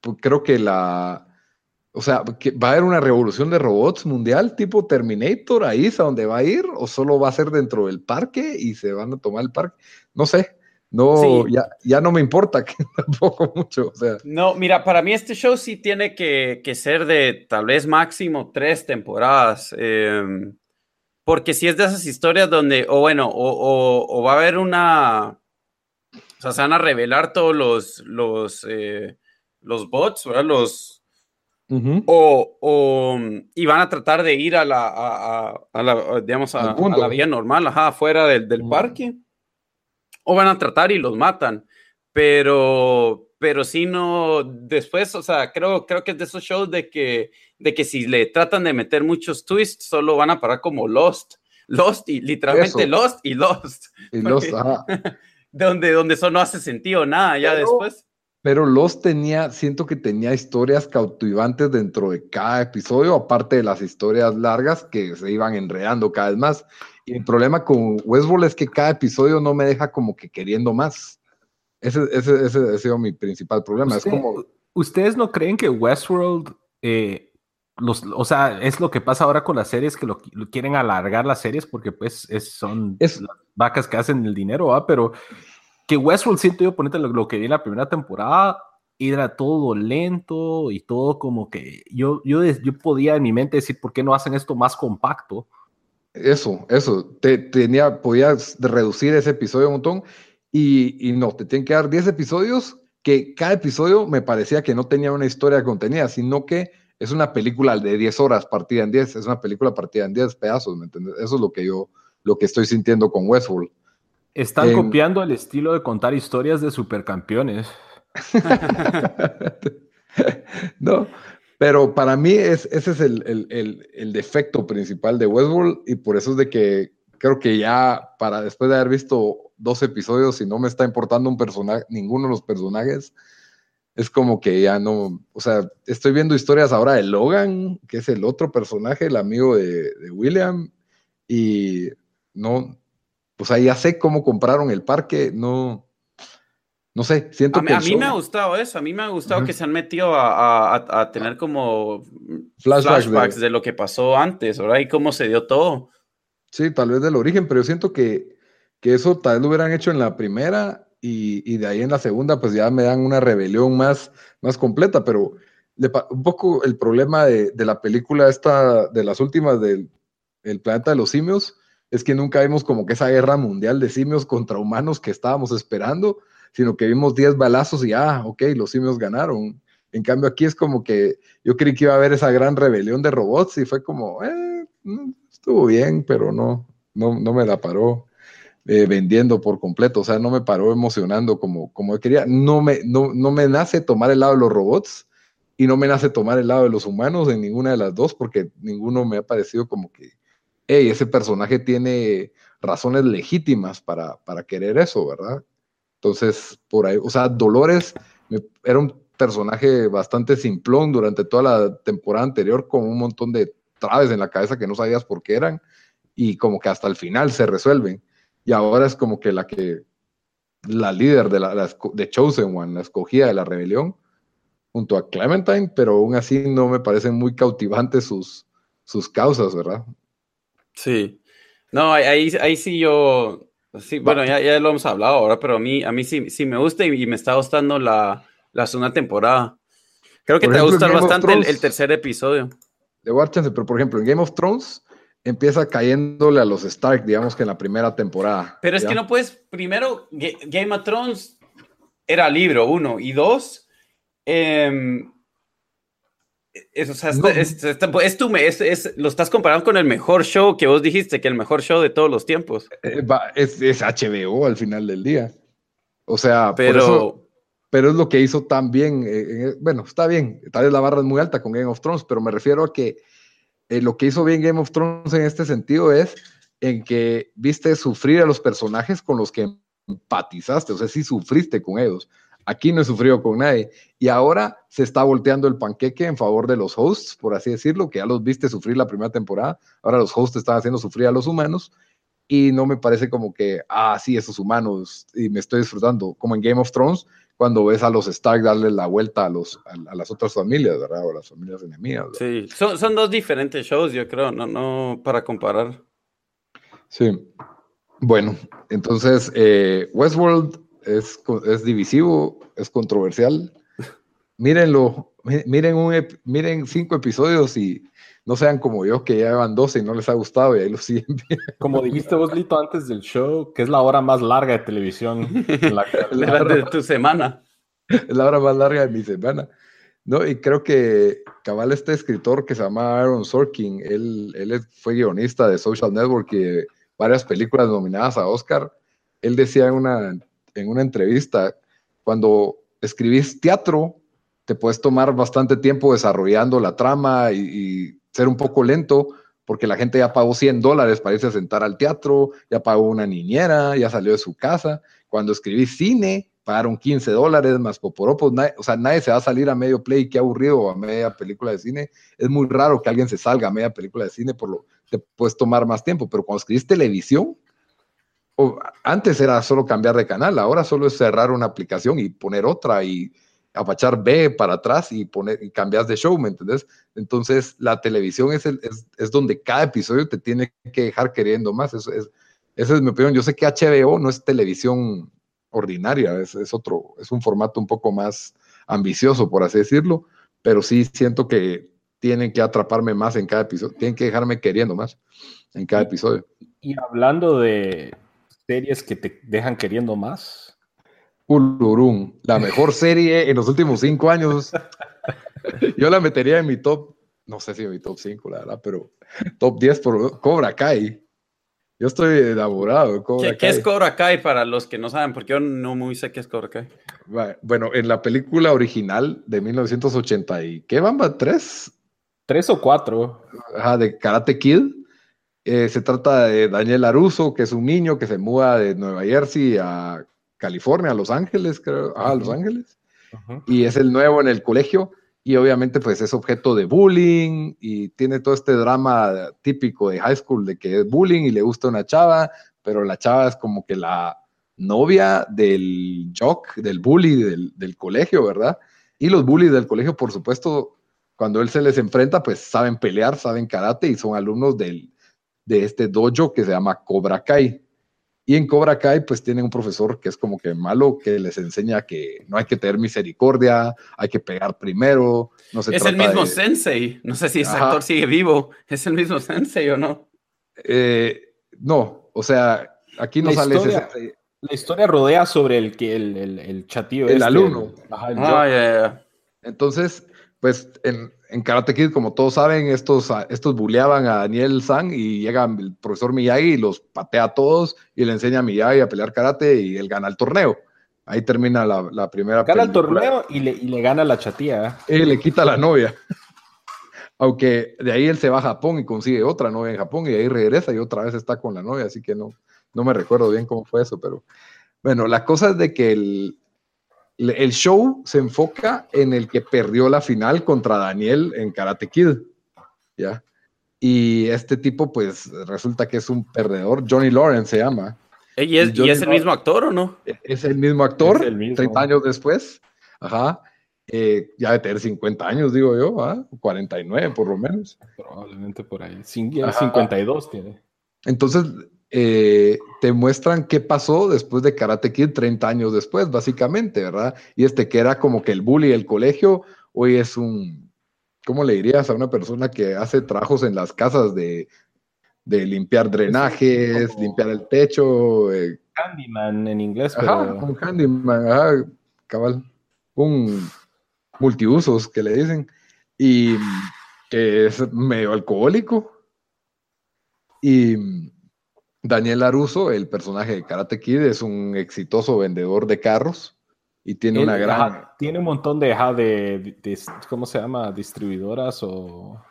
pues, creo que la... O sea, ¿va a haber una revolución de robots mundial tipo Terminator ahí es a donde va a ir? ¿O solo va a ser dentro del parque y se van a tomar el parque? No sé. No, ya, ya no me importa que tampoco mucho. O sea. No, mira, para mí este show sí tiene que, que ser de tal vez máximo tres temporadas. Em, porque si es de esas historias donde, o bueno, o, o, va a haber una. O sea, se van a revelar todos los, los, eh, los bots, ¿verdad? Los. o, o, y van a tratar de ir a la, a, a, la digamos, a, la vía normal, ajá, afuera del, del parque o van a tratar y los matan. Pero, pero si no, después, o sea, creo, creo que es de esos shows de que, de que si le tratan de meter muchos twists, solo van a parar como Lost. Lost y literalmente Lost y Lost. Y Lost, Donde, donde eso no hace sentido nada ya después. Pero Lost tenía, siento que tenía historias cautivantes dentro de cada episodio, aparte de las historias largas que se iban enredando cada vez más. Y el problema con Westworld es que cada episodio no me deja como que queriendo más. Ese, ese, ese ha sido mi principal problema. es como... ¿Ustedes no creen que Westworld, eh, los, o sea, es lo que pasa ahora con las series, que lo, quieren alargar las series porque pues es, son las vacas que hacen el dinero, pero que Westworld siento yo, ponete lo, que vi en la primera temporada, era todo lento y todo como que yo, yo, yo podía en mi mente decir, ¿por qué no hacen esto más compacto? Eso, eso. Te, tenía, podías reducir ese episodio un montón y, y no, te tienen que dar 10 episodios que cada episodio me parecía que no tenía una historia contenida, sino que es una película de 10 horas partida en 10, es una película partida en 10 pedazos, ¿me entiendes? Eso es lo que yo, lo que estoy sintiendo con Westworld. Están copiando el estilo de contar historias de supercampeones. no, pero para mí es, ese es el, defecto principal de Westworld y por eso es de que creo que ya para después de haber visto dos episodios y no me está importando un personaje, ninguno de los personajes, es como que ya no, o sea, estoy viendo historias ahora de Logan, que es el otro personaje, el amigo de, William, y no, pues ahí ya sé cómo compraron el parque, no, no sé, siento a que... a mí me ha gustado eso, a mí me ha gustado que se han metido a, tener como flashbacks, de... lo que pasó antes, ¿verdad? Y cómo se dio todo. Sí, tal vez del origen, pero yo siento que, que eso tal vez lo hubieran hecho en la primera y, de ahí en la segunda pues ya me dan una rebelión más, más completa, pero un poco el problema de, la película esta, de las últimas del el planeta de los simios, es que nunca vimos como que esa guerra mundial de simios contra humanos que estábamos esperando, sino que vimos 10 balazos y ah, ok, los simios ganaron. En cambio aquí es como que yo creí que iba a haber esa gran rebelión de robots y fue como, eh, mm, estuvo bien, pero no, no, no me la paró. Eh, vendiendo por completo, o sea, no me paró emocionando como, como quería. No me, no, no me nace tomar el lado de los robots y no me nace tomar el lado de los humanos en ninguna de las dos, porque ninguno me ha parecido como que, hey, ese personaje tiene razones legítimas para, para querer eso, ¿verdad? Entonces, por ahí, o sea, Dolores era un personaje bastante simplón durante toda la temporada anterior, con un montón de traves en la cabeza que no sabías por qué eran, y como que hasta el final se resuelven y ahora es como que la que, la líder de, la, de Chosen One, la escogida de la rebelión, junto a Clementine, pero aún así no me parecen muy cautivantes sus, sus causas, ¿verdad? Sí. No, ahí, ahí sí yo, sí, bueno, ya, ya, lo hemos hablado ahora, pero a mí, a mí sí, sí me gusta y, me está gustando la, la segunda temporada. Creo que te va a gustar bastante el, tercer episodio. De War pero por ejemplo, en Game of Thrones, empieza cayéndole a los Stark, digamos que en la primera temporada. Pero es que no puedes, primero, Game of Thrones era libro, uno, y dos, em, es, o sea, es, lo estás comparando con el mejor show que vos dijiste, que el mejor show de todos los tiempos. Eh, es, HBO al final del día. O sea, pero, pero es lo que hizo tan bien. Eh, bueno, está bien, tal vez la barra es muy alta con Game of Thrones, pero me refiero a que eh, lo que hizo bien Game of Thrones en este sentido es en que viste sufrir a los personajes con los que empatizaste, o sea, sí sufriste con ellos. Aquí no he sufrido con nadie. Y ahora se está volteando el panqueque en favor de los hosts, por así decirlo, que ya los viste sufrir la primera temporada. Ahora los hosts están haciendo sufrir a los humanos. Y no me parece como que, ah, sí, esos humanos, y me estoy disfrutando. Como en Game of Thrones, cuando ves a los Stark darle la vuelta a, los, a, las otras familias, ¿verdad? O a las familias enemigas. Sí, son, son, dos diferentes shows, yo creo, no, no para comparar. Sí. Bueno, entonces, eh, Westworld es, es divisivo, es controversial. Mírenlo, miren, un, miren cinco episodios y no sean como yo que ya llevan 12 y no les ha gustado y ahí lo siguen Como dijiste vos, Lito, antes del show, que es la hora más larga de televisión. La, la de tu semana. Es la hora más larga de mi semana. No, y creo que cabal este escritor que se llama Aaron Sorkin, él, él fue guionista de Social Network y de varias películas nominadas a Oscar. Él decía en una, en una entrevista, cuando escribís teatro, te puedes tomar bastante tiempo desarrollando la trama y ser un poco lento porque la gente ya pagó 100 dólares para irse a sentar al teatro, ya pagó una niñera, ya salió de su casa. Cuando escribí cine, pagaron 15 dólares más poporopos. o sea, nadie se va a salir a medio play, qué aburrido, a media película de cine. Es muy raro que alguien se salga a media película de cine, por lo te puedes tomar más tiempo. Pero cuando escribís televisión, o, antes era solo cambiar de canal, ahora solo es cerrar una aplicación y poner otra y apachar B para atrás y poner y cambias de show, ¿me entendés? Entonces, la televisión es, el, es, es, donde cada episodio te tiene que dejar queriendo más. Eso es, esa es mi opinión. Yo sé que HBO no es televisión ordinaria, es, es, otro, es un formato un poco más ambicioso, por así decirlo, pero sí siento que tienen que atraparme más en cada episodio, tienen que dejarme queriendo más en cada episodio. Y hablando de series que te dejan queriendo más, Ulurum, la mejor serie en los últimos cinco años. Yo la metería en mi top, no sé si en mi top 5, la verdad, pero top 10 por Cobra Kai. Yo estoy enamorado. ¿Qué, ¿Qué, es Cobra Kai para los que no saben? Porque yo no muy sé qué es Cobra Kai. Bueno, en la película original de 1980 y ¿qué bamba? ¿Tres? Tres o cuatro. Ajá, de Karate Kid. Eh, se trata de Daniel Aruso, que es un niño que se muda de Nueva Jersey a California, a Los Ángeles, creo. Ah, a Los Ángeles. Y es el nuevo en el colegio y obviamente pues es objeto de bullying y tiene todo este drama típico de high school de que es bullying y le gusta una chava, pero la chava es como que la novia del jock, del bully del, del colegio, ¿verdad? Y los bullies del colegio, por supuesto, cuando él se les enfrenta, pues saben pelear, saben karate y son alumnos del, de este dojo que se llama Cobra Kai. Y en Cobra Kai, pues tienen un profesor que es como que malo, que les enseña que no hay que tener misericordia, hay que pegar primero. No se es el mismo sensei. No sé si ese actor sigue vivo. ¿Es el mismo sensei o no? Eh, no, o sea, aquí no sale ese... La historia rodea sobre el que el, el, el chatío. El este, alumno. ah, Entonces, pues en, en Karate Kid, como todos saben, estos, estos buleaban a Daniel San y llega el profesor Miyagi y los patea a todos y le enseña a Miyagi a pelear karate y él gana el torneo. Ahí termina la, la primera Gana el torneo y le, y le, gana la chatía. Y le quita la novia. Aunque de ahí él se va a Japón y consigue otra novia en Japón y ahí regresa y otra vez está con la novia, así que no, no me recuerdo bien cómo fue eso, pero bueno, la cosa es de que el, el show se enfoca en el que perdió la final contra Daniel en Karate Kid, ¿ya? Y este tipo, pues, resulta que es un perdedor. Johnny Lawrence se llama. ¿Y es, el mismo actor o no? Es el mismo actor, 30 años después. Ajá. Eh, ya de tener 50 años, digo yo, ¿ah? 49 por lo menos. Probablemente por ahí. 52 tiene. Entonces, eh, te muestran qué pasó después de Karate Kid 30 años después, básicamente, ¿verdad? Y este que era como que el bully del colegio, hoy es un, ¿cómo le dirías a una persona que hace trabajos en las casas de, limpiar drenajes, limpiar el techo? Eh? Handyman en inglés, ajá, un handyman, ajá, cabal, un multiusos que le dicen, y que es medio alcohólico. Y Daniel Aruso, el personaje de Karate Kid, es un exitoso vendedor de carros y tiene una gran... tiene un montón de, de, ¿cómo se llama? Distribuidoras o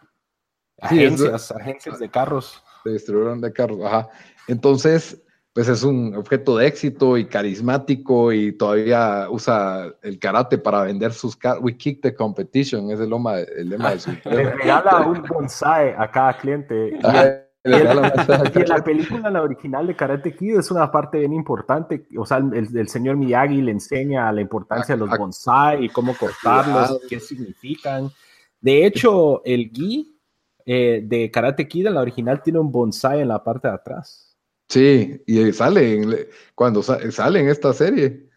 agencias, agencias de carros. Distribuidor de carros, ajá. Entonces, pues es un objeto de éxito y carismático y todavía usa el karate para vender sus carros. We kick the competition, es el lema, el lema de su... Le regala un bonsai a cada cliente. Y, en la película, la original de Karate Kid, es una parte bien importante. O sea, el, señor Miyagi le enseña la importancia de los bonsai y cómo cortarlos, qué significan. De hecho, el gi eh, de Karate Kid en la original tiene un bonsai en la parte de atrás. Sí, y sale cuando sale en esta serie.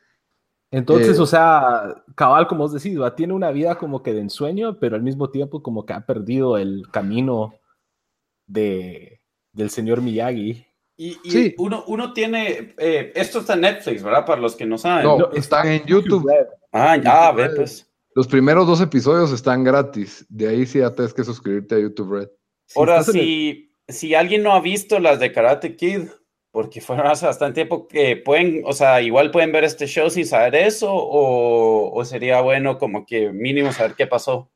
Entonces, eh, o sea, cabal, como os decís, tiene una vida como que de ensueño, pero al mismo tiempo como que ha perdido el camino de, del señor Miyagi. Y, sí. uno, uno tiene, eh, esto está en Netflix, ¿verdad? Para los que no saben. No, están en YouTube. Ah, ya, ve, pues. Los primeros dos episodios están gratis. De ahí sí ya tienes que suscribirte a YouTube Red. Ahora, si, si alguien no ha visto las de Karate Kid, porque fueron hace bastante tiempo, que pueden, o sea, igual pueden ver este show sin saber eso, o, o sería bueno como que mínimo saber qué pasó.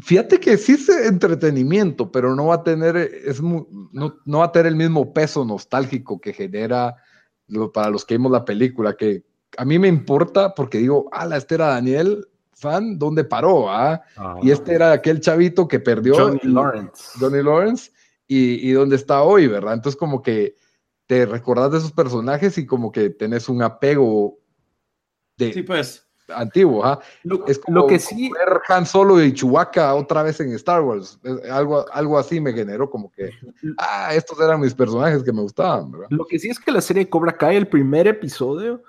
Fíjate que sí es entretenimiento, pero no va a tener, es no, no, va a tener el mismo peso nostálgico que genera para los que vimos la película, que a mí me importa porque digo, ah, este era Daniel, fan, ¿dónde paró? Ah? y este era aquel chavito que perdió. Johnny Lawrence. Johnny Lawrence, y, y dónde está hoy, ¿verdad? Entonces como que te recordás de esos personajes y como que tenés un apego de... Sí, pues antiguo, ¿ah? es como lo que sí ver Han Solo y Chewbacca otra vez en Star Wars, algo, algo así me generó como que, ah, estos eran mis personajes que me gustaban, Lo que sí es que la serie Cobra Kai, el primer episodio,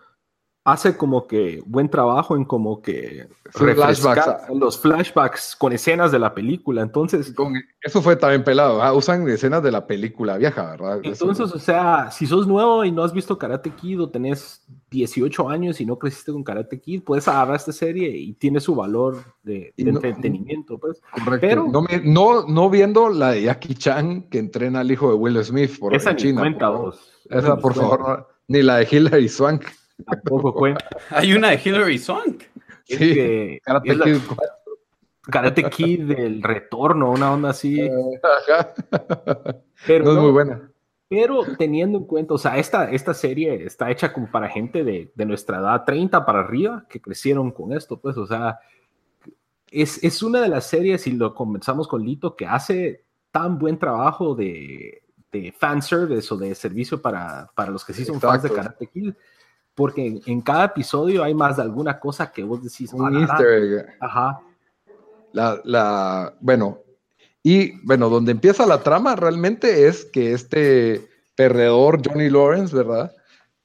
hace como que buen trabajo en como que flashbacks. los flashbacks con escenas de la película. Entonces, eso fue también pelado. usan escenas de la película vieja, ¿verdad? Entonces, o sea, si sos nuevo y no has visto Karate Kid o tenés 18 años y no creciste con Karate Kid, puedes agarrar esta serie y tiene su valor de, entretenimiento. Pues. Correcto. Pero, no, no, viendo la de Jackie Chan que entrena al hijo de Will Smith por esa China. Cuenta, vos. Esa, por favor, ni la de Hilary Swank. Tampoco. Hay una de Hillary Swank. Sí, Karate, Kid. Karate Kid del retorno, una onda así. Pero no es muy buena. Pero teniendo en cuenta, o sea, esta, esta serie está hecha como para gente de, de nuestra edad, 30 para arriba, que crecieron con esto, pues, o sea, es, es una de las series, y lo comenzamos con Lito, que hace tan buen trabajo de, de fanservice o de servicio para, para los que sí son fans de Karate Kid porque en, cada episodio hay más de alguna cosa que vos decís. Un easter egg. Ajá. La, la, bueno, y bueno, donde empieza la trama realmente es que este perdedor Johnny Lawrence, ¿verdad?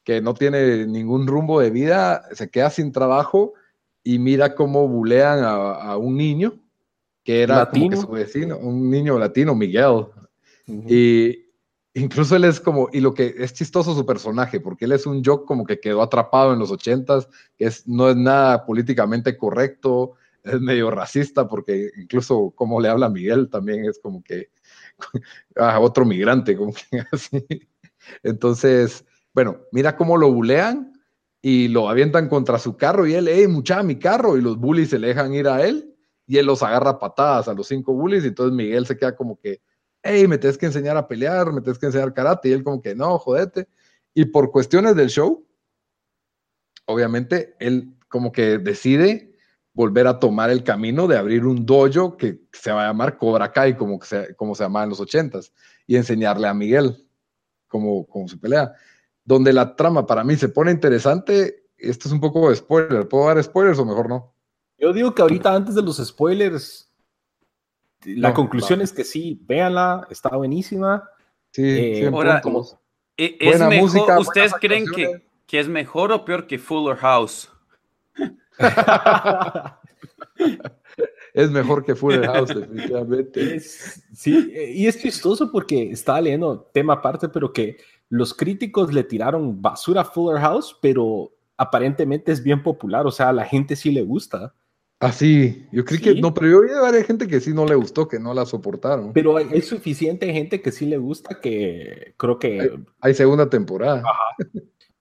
Que no tiene ningún rumbo de vida, se queda sin trabajo y mira cómo bulean a, un niño que era latino. su vecino, un niño latino, Miguel. Y Incluso él es como, y lo que es chistoso su personaje, porque él es un jock como que quedó atrapado en los ochentas, que es, no es nada políticamente correcto, es medio racista, porque incluso como le habla Miguel también es como que a otro migrante, como que así. Entonces, bueno, mira cómo lo bulean y lo avientan contra su carro y él, hey, mucha mi carro, y los bullies se dejan ir a él y él los agarra patadas a los cinco bullies, y entonces Miguel se queda como que, hey, me tienes que enseñar a pelear, me tienes que enseñar karate, y él como que, no, jodete. Y por cuestiones del show, obviamente, él como que decide volver a tomar el camino de abrir un dojo que se va a llamar Cobra Kai, como, se, como se llamaba en los ochentas, y enseñarle a Miguel cómo, cómo se pelea. Donde la trama para mí se pone interesante, esto es un poco de spoiler, ¿puedo dar spoilers o mejor no? Yo digo que ahorita antes de los spoilers, la conclusión es que sí, véanla, está buenísima. Sí, eh, ahora, e, es mejor, música, ¿Ustedes creen que, que, es mejor o peor que Fuller House? es mejor que Fuller House, definitivamente. sí, y es chistoso porque estaba leyendo tema aparte, pero que los críticos le tiraron basura a Fuller House, pero aparentemente es bien popular, o sea, a la gente sí le gusta. Ah, sí, yo creo que no, pero yo vi varias gente que sí no le gustó, que no la soportaron. Pero hay, suficiente gente que sí le gusta que creo que. Hay, segunda temporada.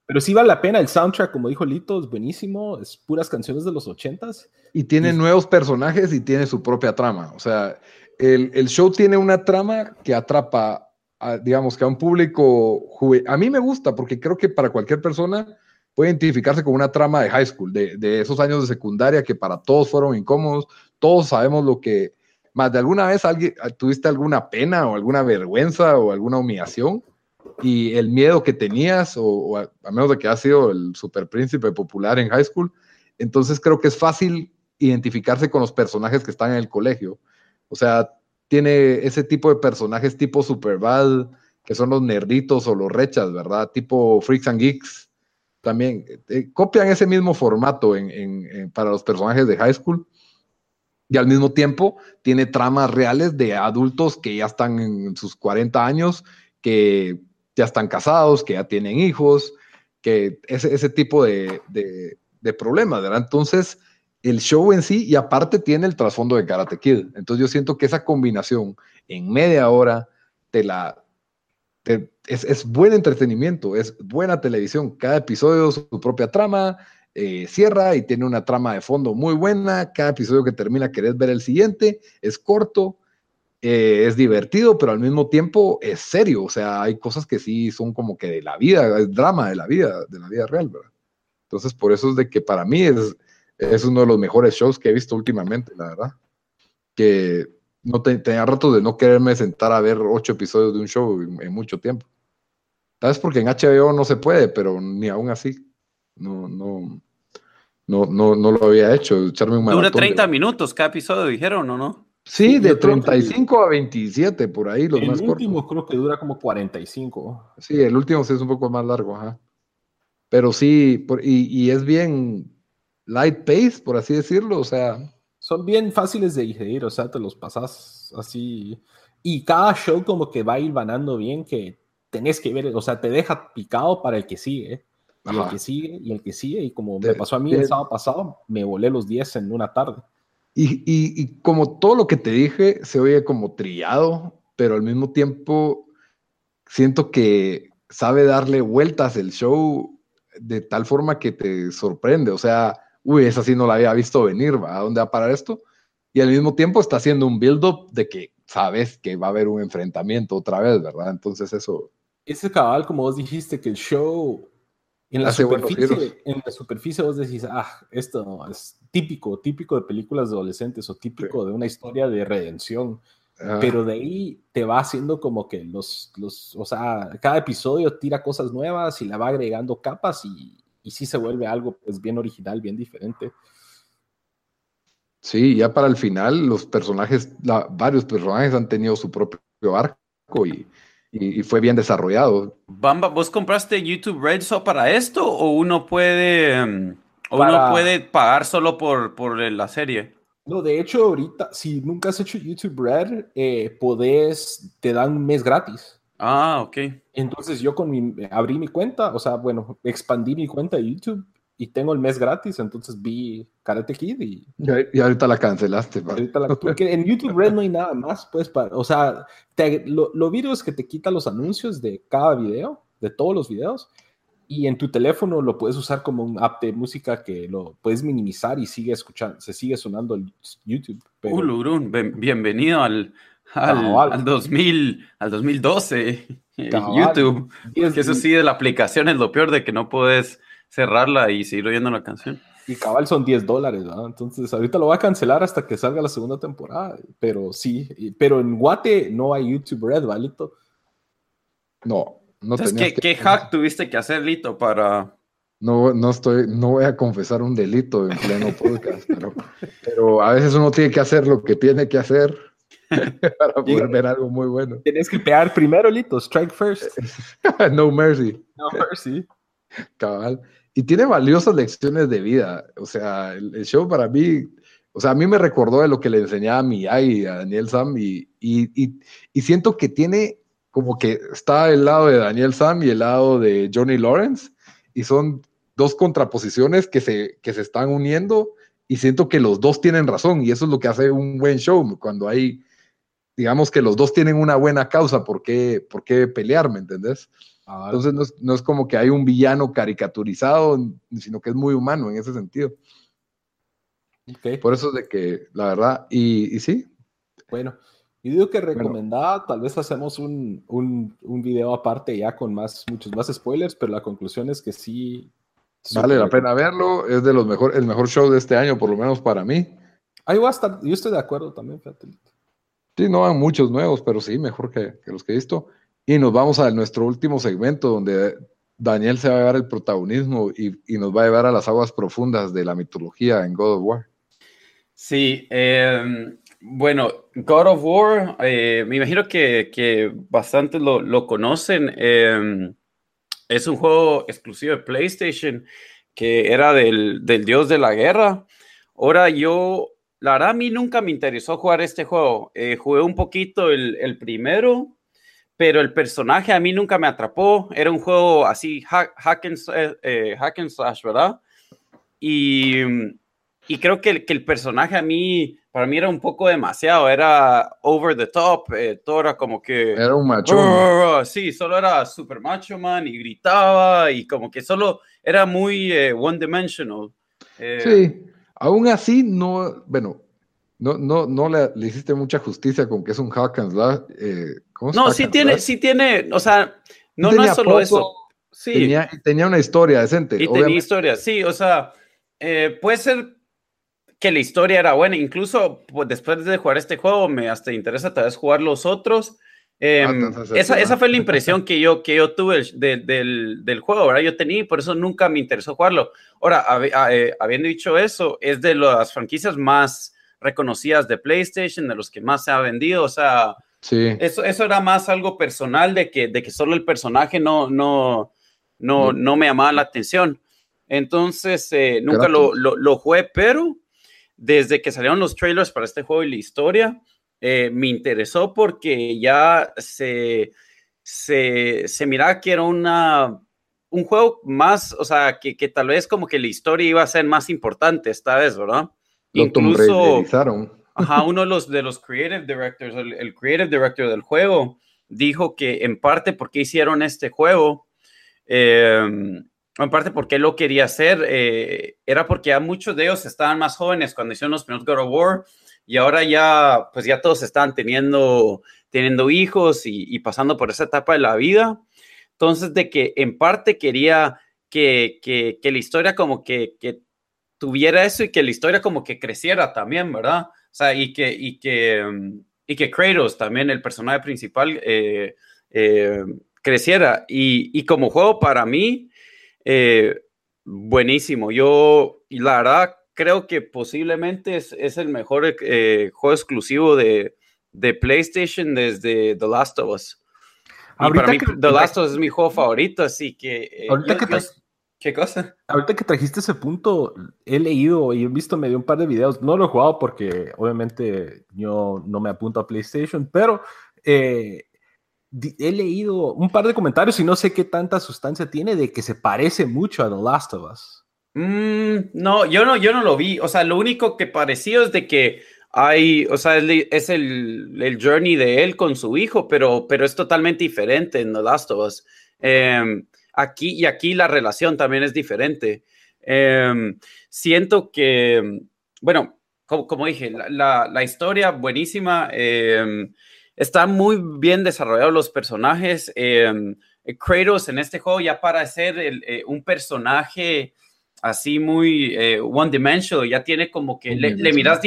Pero sí vale la pena, el soundtrack, como dijo Lito, es buenísimo, es puras canciones de los ochentas. Y tiene nuevos personajes y tiene su propia trama. O sea, el, el show tiene una trama que atrapa, a, digamos, que a un público. A mí me gusta porque creo que para cualquier persona puede identificarse con una trama de high school, de, esos años de secundaria que para todos fueron incómodos, todos sabemos lo que, más de alguna vez alguien, tuviste alguna pena o alguna vergüenza o alguna humillación y el miedo que tenías, o, a, menos de que has sido el super príncipe popular en high school, entonces creo que es fácil identificarse con los personajes que están en el colegio. O sea, tiene ese tipo de personajes tipo Superbad, que son los nerditos o los rechas, ¿verdad? Tipo Freaks and Geeks, también eh, copian ese mismo formato para los personajes de high school y al mismo tiempo tiene tramas reales de adultos que ya están en sus 40 años, que ya están casados, que ya tienen hijos, que ese, ese tipo de, de, problemas, ¿verdad? Entonces, el show en sí y aparte tiene el trasfondo de Karate Kid. Entonces yo siento que esa combinación en media hora te la, es, buen entretenimiento, es buena televisión. Cada episodio su propia trama, eh, cierra y tiene una trama de fondo muy buena. Cada episodio que termina querés ver el siguiente, es corto, eh, es divertido, pero al mismo tiempo es serio. O sea, hay cosas que sí son como que de la vida, es drama de la vida, de la vida real, ¿verdad? Entonces, por eso es de que para mí es, es uno de los mejores shows que he visto últimamente, la verdad. Que no tenía rato de no quererme sentar a ver ocho episodios de un show en, mucho tiempo. Tal vez porque en HBO no se puede, pero ni aún así. No, no, no, no, no lo había hecho. Echarme un Dura 30 minutos cada episodio, dijeron, ¿o no? Sí, de 35 a 27, por ahí, los más cortos. El último creo que dura como 45. Sí, el último sí es un poco más largo, ajá. pero sí, y, es bien light pace, por así decirlo, o sea. Son bien fáciles de digerir, o sea, te los pasas así. Y cada show como que va a ir ganando bien, que tenés que ver, o sea, te deja picado para el que sigue. Y el que sigue, y el que sigue, y como me pasó a mí el sábado pasado, me volé los 10 en una tarde. Y, y, como todo lo que te dije se oye como trillado, pero al mismo tiempo siento que sabe darle vueltas el show de tal forma que te sorprende. O sea, uy, esa sí no la había visto venir, ¿va? ¿A dónde va a parar esto? Y al mismo tiempo está haciendo un build-up de que sabes que va a haber un enfrentamiento otra vez, ¿verdad? Entonces eso... Ese cabal, como vos dijiste, que el show en la, superficie, en la superficie vos decís, ah, esto es típico, típico de películas de adolescentes o típico de una historia de redención. Pero de ahí te va haciendo como que los, los, o sea, cada episodio tira cosas nuevas y la va agregando capas y, y sí se vuelve algo pues bien original, bien diferente. Sí, ya para el final los personajes, varios personajes han tenido su propio arco y, y, fue bien desarrollado. Bamba, ¿vos compraste YouTube Red solo para esto o uno puede, o uno puede pagar solo por, por la serie? No, de hecho, ahorita, si nunca has hecho YouTube Red, eh, podés, te dan un mes gratis. Ah, ok. Entonces yo con mi, abrí mi cuenta, o sea, bueno, expandí mi cuenta de YouTube y tengo el mes gratis, entonces vi Karate Kid y... Y, ahorita la cancelaste. porque en YouTube Red no hay nada más, pues, para, o sea, lo, lo virus es que te quita los anuncios de cada video, de todos los videos, y en tu teléfono lo puedes usar como un app de música que lo puedes minimizar y sigue escuchando, se sigue sonando el YouTube. Pero... bienvenido al, al, al, 2000, al 2012, YouTube. que eso sí, de la aplicación es lo peor de que no puedes cerrarla y seguir oyendo la canción. Y cabal son 10 dólares. Entonces ahorita lo voy a cancelar hasta que salga la segunda temporada. Pero sí, pero en Guate no hay YouTube Red, ¿valito? No, ¿qué, ¿qué, hack tuviste que hacer, Lito, para...? No, no estoy, no voy a confesar un delito en pleno podcast, pero, a veces uno tiene que hacer lo que tiene que hacer para poder ver algo muy bueno. Tienes que pegar primero, Lito, strike first. no mercy. No mercy. Cabal. Y tiene valiosas lecciones de vida. O sea, el, show para mí, o sea, a mí me recordó de lo que le enseñaba a mi y a Daniel Sam, y, y, y siento que tiene como que está el lado de Daniel Sam y el lado de Johnny Lawrence, y son dos contraposiciones que se, que se están uniendo, y siento que los dos tienen razón, y eso es lo que hace un buen show, cuando hay, digamos que los dos tienen una buena causa, ¿por qué, por qué pelear, me entendés? Ah, Entonces no es, no es, como que hay un villano caricaturizado, sino que es muy humano en ese sentido. Por eso es de que, la verdad, y, y sí. Bueno, y digo que recomendada, tal vez hacemos un, un, un, video aparte ya con más, muchos más spoilers, pero la conclusión es que sí. Vale la pena verlo, es de los mejor, el mejor show de este año, por lo menos para mí. Ahí va a estar, yo estoy de acuerdo también, fíjate. Sí, no hay muchos nuevos, pero sí, mejor que, los que he visto. Y nos vamos a nuestro último segmento, donde Daniel se va a llevar el protagonismo y, nos va a llevar a las aguas profundas de la mitología en God of War. Sí, eh, bueno, God of War, eh, me imagino que, que bastantes lo, conocen. Em, es un juego exclusivo de PlayStation que era del, del, dios de la guerra. Ahora yo, la verdad a mí nunca me interesó jugar este juego. Eh, jugué un poquito el, el, primero, pero el personaje a mí nunca me atrapó. Era un juego así, hack, hack, and, eh, hack and slash, ¿verdad? Y, y creo que, que el personaje a mí para mí era un poco demasiado, era over the top, eh, todo era como que... Era un macho. sí, solo era super macho man y gritaba y como que solo era muy eh, one dimensional. Eh, sí, aún así no, bueno, no, no, no le, le, hiciste mucha justicia con que es un hack and slash. no, sí tiene, sí tiene, o sea, no, no es solo eso. Sí. Tenía, tenía, una historia decente. Y tenía historia, sí, o sea, puede ser que la historia era buena. Incluso pues, después de jugar este juego, me hasta interesa tal vez jugar los otros. Ah, esa, esa, fue la impresión que yo, que yo tuve del, del, juego, ¿verdad? Yo tenía y por eso nunca me interesó jugarlo. Ahora, eh, habiendo dicho eso, es de las franquicias más reconocidas de PlayStation, de los que más se ha vendido, o sea, sí. eso, eso era más algo personal de que, de que solo el personaje no, no, no, no me llamaba la atención. Entonces, eh, nunca lo, lo, jugué, pero desde que salieron los trailers para este juego y la historia, eh, me interesó porque ya se, se, se miraba que era una, un juego más, o sea, que, que, tal vez como que la historia iba a ser más importante esta vez, ¿verdad? Lo Incluso, ajá, uno de los, de los creative directors, el, creative director del juego, dijo que en parte porque hicieron este juego, em, en parte porque lo quería hacer, eh, era porque ya muchos de ellos estaban más jóvenes cuando hicieron los primeros God of War y ahora ya, pues ya todos están teniendo, teniendo hijos y, y pasando por esa etapa de la vida. Entonces, de que en parte quería que, que, que la historia como que, que, tuviera eso y que la historia como que creciera también, ¿verdad? O sea, y que, y que, mm, y que Kratos también, el personaje principal, eh, eh, creciera. Y, y, como juego para mí, eh, buenísimo. Yo, y la verdad, creo que posiblemente es, es el mejor juego exclusivo de, de PlayStation desde The Last of Us. Y para mí, The Last of Us es mi juego favorito, así que. ahorita que ¿Qué cosa? Ahorita que trajiste ese punto, he leído y he visto medio un par de videos. No lo he jugado porque obviamente yo no me apunto a PlayStation, pero eh, he leído un par de comentarios y no sé qué tanta sustancia tiene de que se parece mucho a The Last of Us. Mm, no, yo no, yo no lo vi. O sea, lo único que pareció es de que hay, o sea, es el, el journey de él con su hijo, pero, pero es totalmente diferente en The Last of Us. Eh, Aquí y aquí la relación también es diferente. Em, siento que, bueno, como, dije, la, historia buenísima. Eh, está muy bien desarrollados los personajes. Em, Kratos en este juego ya para ser eh, un personaje así muy eh, one dimensional, ya tiene como que le, miras,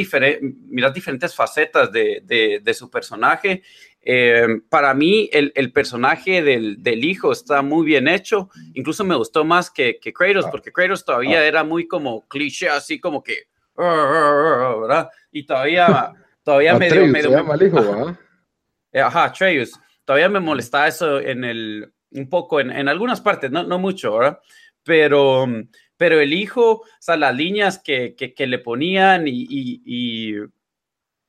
miras, diferentes facetas de, de, de su personaje eh, para mí, el, el personaje del, del, hijo está muy bien hecho. Incluso me gustó más que, que Kratos, ah. porque Kratos todavía ah. era muy como cliché, así como que. ¿verdad? Y todavía, todavía medio. medio se llama el hijo, eh, Ajá, Atreus. Todavía me molestaba eso en el. Un poco, en, en algunas partes, no, no mucho, ¿verdad? Pero, pero el hijo, o sea, las líneas que, que, que le ponían y, y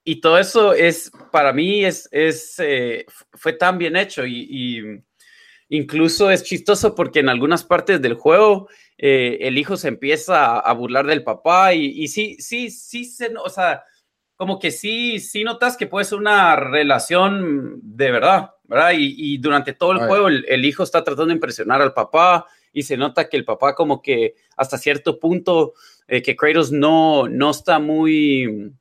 y todo eso es, para mí, es, es eh, fue tan bien hecho y, incluso es chistoso porque en algunas partes del juego eh, el hijo se empieza a, burlar del papá y, sí, sí, sí, se, o sea, como que sí, sí notas que puede ser una relación de verdad, ¿verdad? Y, durante todo el juego el, hijo está tratando de impresionar al papá y se nota que el papá como que hasta cierto punto eh, que Kratos no, no está muy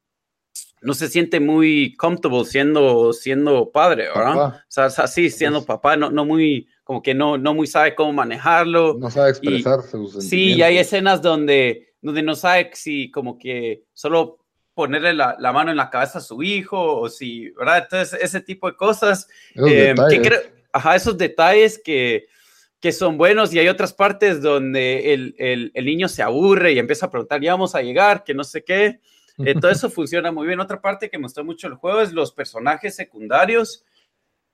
no se siente muy comfortable siendo, siendo padre, ¿verdad? O sea, así, siendo papá, no, no muy, como que no, no muy sabe cómo manejarlo. No sabe expresarse. sí, y hay escenas donde, donde no sabe si como que solo ponerle la, la, mano en la cabeza a su hijo o si, ¿verdad? Entonces, ese tipo de cosas. Eh, ajá, esos detalles que, que son buenos y hay otras partes donde el, el, el, niño se aburre y empieza a preguntar, ya vamos a llegar, que no sé qué. Eh, todo eso funciona muy bien. Otra parte que gustó mucho el juego es los personajes secundarios.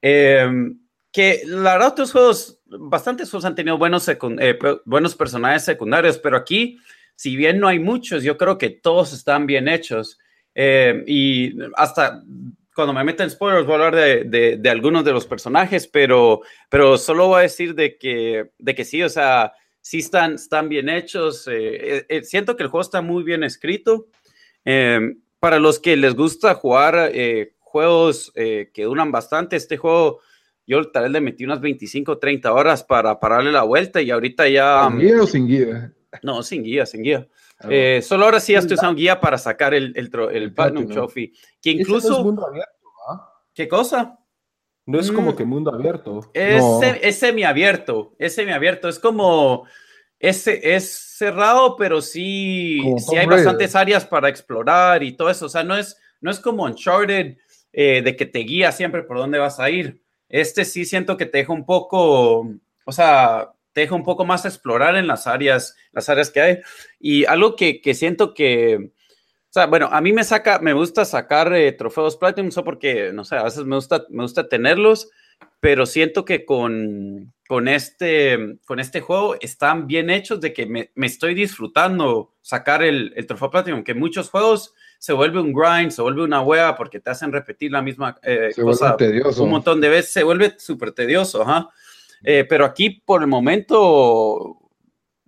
Em, que la verdad, otros juegos, bastantes juegos han tenido buenos, eh, buenos personajes secundarios, pero aquí, si bien no hay muchos, yo creo que todos están bien hechos. Em, y hasta cuando me meten spoilers voy a hablar de, de, algunos de los personajes, pero, pero solo voy a decir de que, de que sí, o sea, sí están, están bien hechos. Eh, siento que el juego está muy bien escrito. Em, para los que les gusta jugar eh, juegos eh, que duran bastante, este juego yo tal vez le metí unas 25 o 30 horas para pararle la vuelta y ahorita ya... ¿Sin guía o sin guía? No, sin guía, sin guía. Eh, solo ahora sí ya estoy usando guía para sacar el, el, el, Platinum Trophy. Que incluso... es mundo abierto, ¿Qué cosa? No es como mm. que mundo abierto. Es, es semiabierto, es semiabierto. Es como es, es cerrado, pero sí, sí hay bastantes áreas para explorar y todo eso. O sea, no es, no es como Uncharted eh, de que te guía siempre por dónde vas a ir. Este sí siento que te deja un poco, o sea, te deja un poco más explorar en las áreas, las áreas que hay. Y algo que, que siento que, o sea, bueno, a mí me saca, me gusta sacar eh, trofeos Platinum, so porque, no sé, a veces me gusta, me gusta tenerlos, pero siento que con, con este, con este juego están bien hechos de que me, estoy disfrutando sacar el, el trofeo Platinum, que muchos juegos se vuelve un grind, se vuelve una hueá porque te hacen repetir la misma eh, cosa un montón de veces, se vuelve súper tedioso, eh, pero aquí por el momento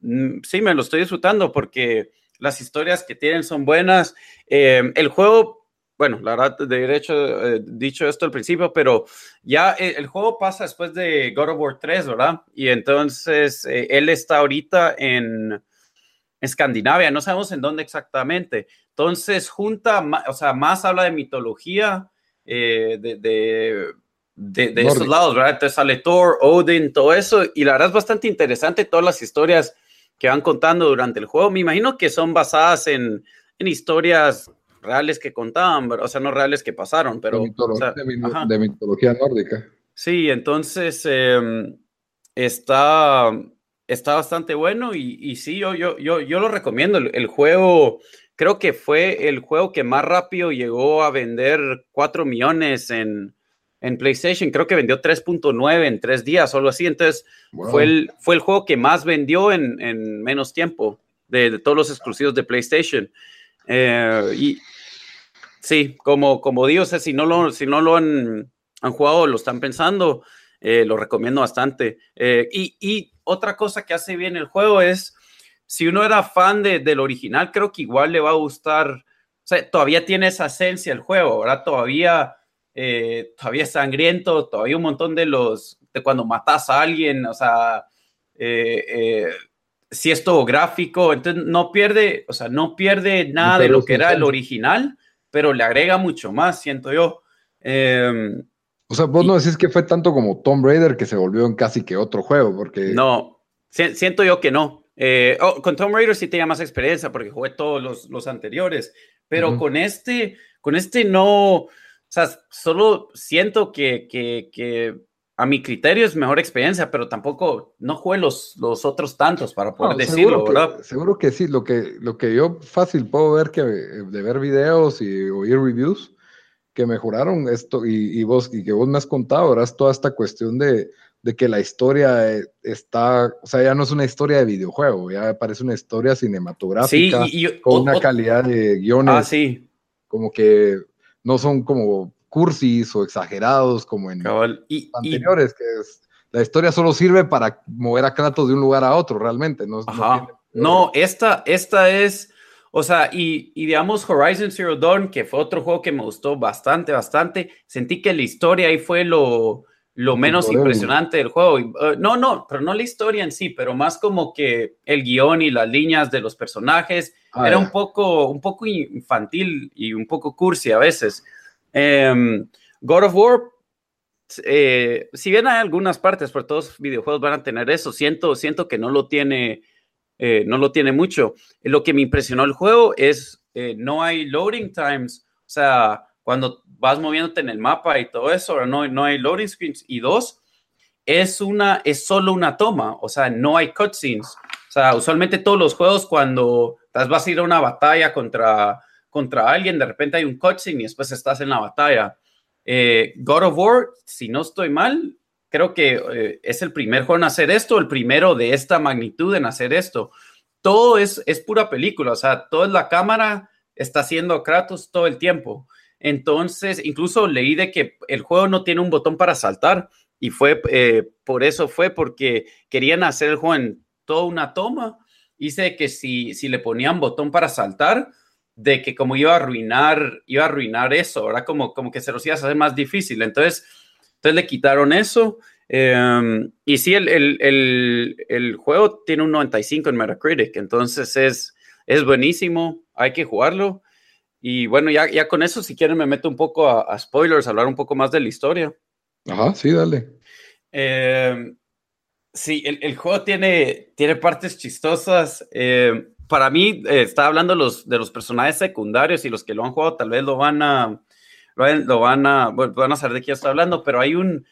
mm, sí me lo estoy disfrutando porque las historias que tienen son buenas. Eh, el juego, bueno, la verdad, de derecho, dicho esto al principio, pero ya el, juego pasa después de God of War 3, ¿verdad? Y entonces él está ahorita en Escandinavia, no sabemos en dónde exactamente, entonces, junta, o sea, más habla de mitología eh, de, de, de, esos lados, ¿verdad? Entonces sale Thor, Odin, todo eso, y la verdad es bastante interesante todas las historias que van contando durante el juego. Me imagino que son basadas en, en historias reales que contaban, o sea, no reales que pasaron, pero... De, mitología, nórdica. Sí, entonces em, está, está bastante bueno y, y sí, yo, yo, yo, yo, lo recomiendo. el juego creo que fue el juego que más rápido llegó a vender 4 millones en, PlayStation. Creo que vendió 3.9 en tres días o algo así. Entonces, fue, el, fue el juego que más vendió en, menos tiempo de, todos los exclusivos de PlayStation. Eh, y sí, como, como digo, si no lo, si no lo han, han jugado, lo están pensando, eh, lo recomiendo bastante. Eh, y, y otra cosa que hace bien el juego es si uno era fan de, del original, creo que igual le va a gustar. O sea, todavía tiene esa esencia el juego, ¿verdad? Todavía, eh, todavía es sangriento, todavía un montón de los, de cuando matas a alguien, o sea, eh, eh, si es todo gráfico, entonces no pierde, o sea, no pierde nada de lo que era el original, pero le agrega mucho más, siento yo. Em, o sea, vos no decís que fue tanto como Tomb Raider que se volvió en casi que otro juego, porque... No, siento yo que no. Eh, oh, con Tom Raider sí tenía más experiencia porque jugué todos los, los anteriores, pero con este, con este no, sea, solo siento que, que, que, a mi criterio es mejor experiencia, pero tampoco no jugué los, los otros tantos para poder decirlo, ¿verdad? seguro que sí, lo que, lo que yo fácil puedo ver que de ver videos y oír reviews que mejoraron esto y, y vos y que vos me has contado, ¿verdad? Toda esta cuestión de de que la historia eh, está, o sea, ya no es una historia de videojuego, ya parece una historia cinematográfica con una calidad de guiones ah, sí. como que no son como cursis o exagerados como en y, anteriores, que la historia solo sirve para mover a Kratos de un lugar a otro, realmente. No, no, esta, esta es, o sea, y, y, digamos Horizon Zero Dawn, que fue otro juego que me gustó bastante, bastante, sentí que la historia ahí fue lo lo menos impresionante del juego. Uh, no, no, pero no la historia en sí, pero más como que el guion y las líneas de los personajes ah, era un poco, un poco infantil y un poco cursi a veces. Em, God of War, eh, si bien hay algunas partes, pero todos los videojuegos van a tener eso, siento, siento que no lo tiene, eh, no lo tiene mucho. Lo que me impresionó el juego es eh, no hay loading times, o sea, cuando vas moviéndote en el mapa y todo eso, no, no hay loading screens. Y dos, es, una, es solo una toma, o sea, no hay cutscenes. O sea, usualmente todos los juegos cuando vas a ir a una batalla contra, contra alguien, de repente hay un cutscene y después estás en la batalla. Eh, God of War, si no estoy mal, creo que eh, es el primer juego en hacer esto, el primero de esta magnitud en hacer esto. Todo es, es pura película, o sea, toda la cámara está haciendo Kratos todo el tiempo. Entonces, incluso leí de que el juego no tiene un botón para saltar y fue eh, por eso fue porque querían hacer el juego en toda una toma. Hice que si, si le ponían botón para saltar, de que como iba a arruinar, iba a arruinar eso, ahora como, como que se los iba a hacer más difícil. Entonces, entonces le quitaron eso. Em, y sí, el, el, el, juego tiene un 95 en Metacritic, entonces es, es buenísimo, hay que jugarlo. Y bueno, ya, ya con eso, si quieren, me meto un poco a, spoilers, hablar un poco más de la historia. Ajá, sí, dale. Eh, sí, el, juego tiene, tiene partes chistosas. Eh, para mí, eh, está hablando los, de los personajes secundarios y los que lo han jugado tal vez lo van a, lo, van a, van a saber de qué está hablando, pero hay un,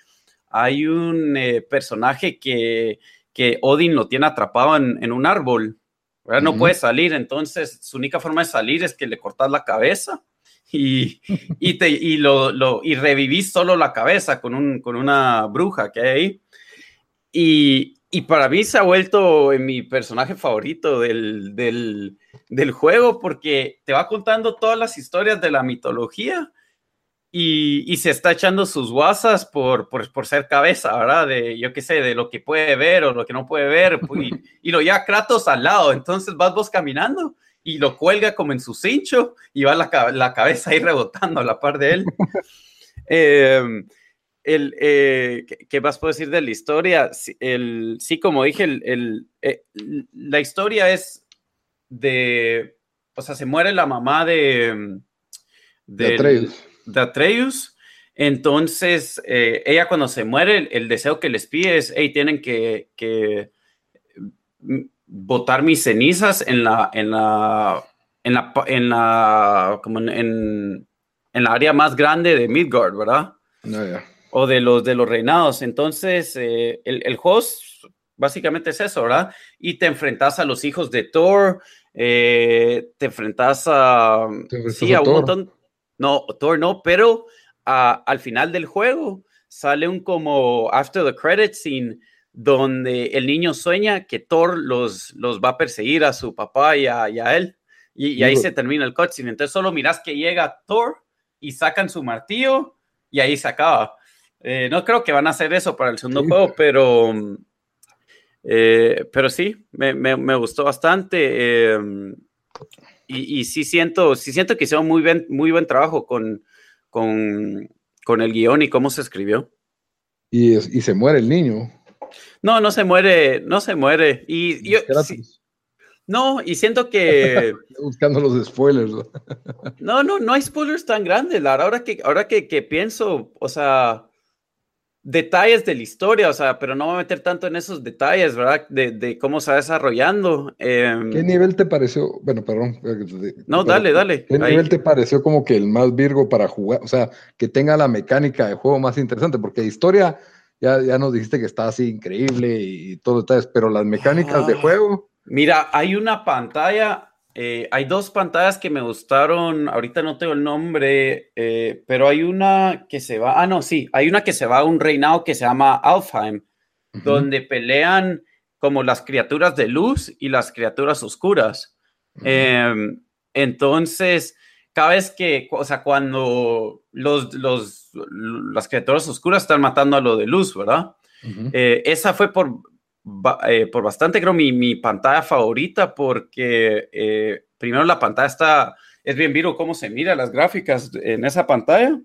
hay un personaje que, que Odin lo tiene atrapado en, en un árbol no puede salir, entonces su única forma de salir es que le cortas la cabeza y, y, te, y, lo, lo, y revivís solo la cabeza con, un, con una bruja que hay ahí. Y, y para mí se ha vuelto en mi personaje favorito del, del, del, juego porque te va contando todas las historias de la mitología y, y se está echando sus guasas por, por, por, ser cabeza, ¿verdad? De, yo qué sé, de lo que puede ver o lo que no puede ver. Y, y lo lleva Kratos al lado, entonces vas vos caminando y lo cuelga como en su cincho y va la, la cabeza ahí rebotando a la par de él. eh, el, eh, ¿qué más puedo decir de la historia? El, sí, como dije, el, el eh, la historia es de, o sea, se muere la mamá de, de, Atreus. De Atreus. Entonces, eh, ella cuando se muere, el, deseo que les pide es, hey, tienen que, que botar mis cenizas en la, en la, en la, en la, como en, en, en la área más grande de Midgard, ¿verdad? No, yeah o de los de los reinados. Entonces, eh, el, el, juego básicamente es eso, ¿verdad? Y te enfrentas a los hijos de Thor, eh, te enfrentas a, sí, a, a un montón, no, Thor no, pero a, al final del juego sale un como after the credits scene donde el niño sueña que Thor los, los va a perseguir a su papá y a, y a él. Y, y, ahí se termina el cutscene. Entonces solo miras que llega Thor y sacan su martillo y ahí se acaba. Eh, no creo que van a hacer eso para el segundo sí. juego, pero, eh, pero sí, me, me, me gustó bastante. Eh, y, y, sí siento, sí siento que hicieron muy, bien, muy buen trabajo con, con, con, el guion y cómo se escribió. Y, y, se muere el niño. No, no se muere, no se muere. Y yo, sí, no, y siento que. Buscando los spoilers. no, no, no hay spoilers tan grandes. Ahora que, ahora que, que pienso, o sea, detalles de la historia, o sea, pero no voy a meter tanto en esos detalles, ¿verdad? De, de cómo se va desarrollando. Eh, ¿Qué nivel te pareció? Bueno, perdón. No, dale, dale. ¿Qué Ahí. nivel te pareció como que el más virgo para jugar? O sea, que tenga la mecánica de juego más interesante, porque historia, ya, ya nos dijiste que está así increíble y, y todo detalles, pero las mecánicas ah, de juego. Mira, hay una pantalla eh, hay dos pantallas que me gustaron, ahorita no tengo el nombre, eh, pero hay una que se va, ah, no, sí, hay una que se va a un reinado que se llama Alfheim, uh -huh. donde pelean como las criaturas de luz y las criaturas oscuras. Uh -huh. eh, entonces, cada vez que, o sea, cuando los, los, las criaturas oscuras están matando a lo de luz, ¿verdad? Uh -huh. esa fue por eh, por bastante, creo, mi, mi, pantalla favorita, porque eh, primero la pantalla está, es bien vivo cómo se mira las gráficas en esa pantalla.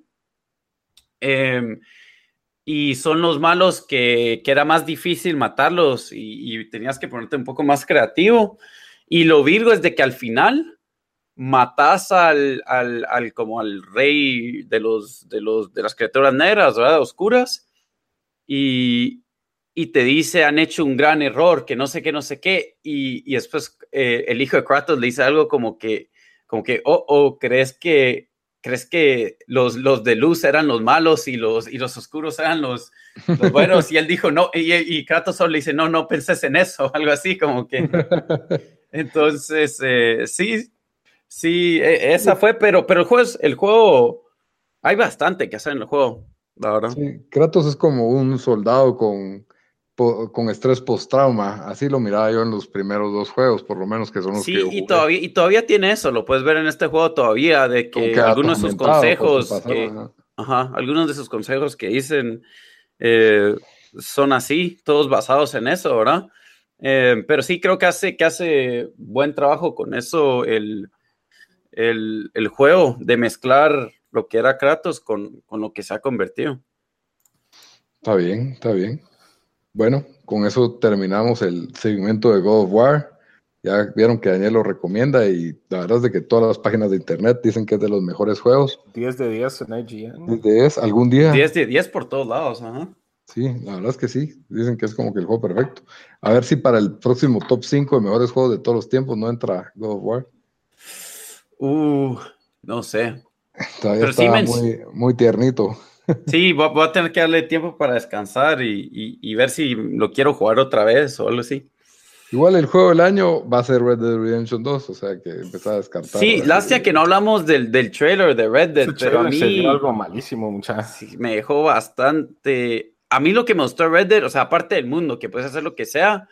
Eh, y son los malos que, que, era más difícil matarlos y, y, tenías que ponerte un poco más creativo. Y lo virgo es de que al final matas al, al, al como al rey de los, de los de las criaturas negras, ¿verdad? Oscuras. Y, y te dice han hecho un gran error, que no sé qué, no sé qué, y, y después eh, el hijo de Kratos le dice algo como que, como que, oh, oh, ¿crees que, crees que los, los de luz eran los malos y los, y los oscuros eran los, los buenos? y él dijo, no, y, y, Kratos solo le dice, no, no penses en eso, algo así como que. Entonces, eh, sí, sí, e, esa fue, pero, pero el juego, es, el juego, hay bastante que hacer en el juego. La verdad. Sí, Kratos es como un soldado con, con estrés post-trauma. Así lo miraba yo en los primeros dos juegos, por lo menos que son los sí, que yo y todavía, y todavía tiene eso, lo puedes ver en este juego todavía, de que, algunos de sus consejos, que, ajá. Ajá, algunos de sus consejos que dicen eh, son así, todos basados en eso, ¿verdad? Eh, pero sí creo que hace, que hace buen trabajo con eso el, el, el juego, de mezclar lo que era Kratos con, con lo que se ha convertido. Está bien, está bien. Bueno, con eso terminamos el segmento de God of War. Ya vieron que Daniel lo recomienda y la verdad es de que todas las páginas de internet dicen que es de los mejores juegos. 10 de 10 en IGN. 10 de 10, algún día. 10 de 10 por todos lados, ajá. Sí, la verdad es que sí. Dicen que es como que el juego perfecto. A ver si para el próximo top 5 de mejores juegos de todos los tiempos no entra God of War. Uh, no sé. Todavía Pero está sí muy, muy tiernito. Sí, voy, voy, a tener que darle tiempo para descansar y, y, y, ver si lo quiero jugar otra vez o algo así. Igual el juego del año va a ser Red Dead Redemption 2, o sea que empezar a descartar. Sí, lástima que no hablamos del, del trailer de Red Dead, pero a mí algo malísimo, muchachos. Sí, me dejó bastante a mí lo que me gustó Red Dead, o sea, aparte del mundo, que puedes hacer lo que sea,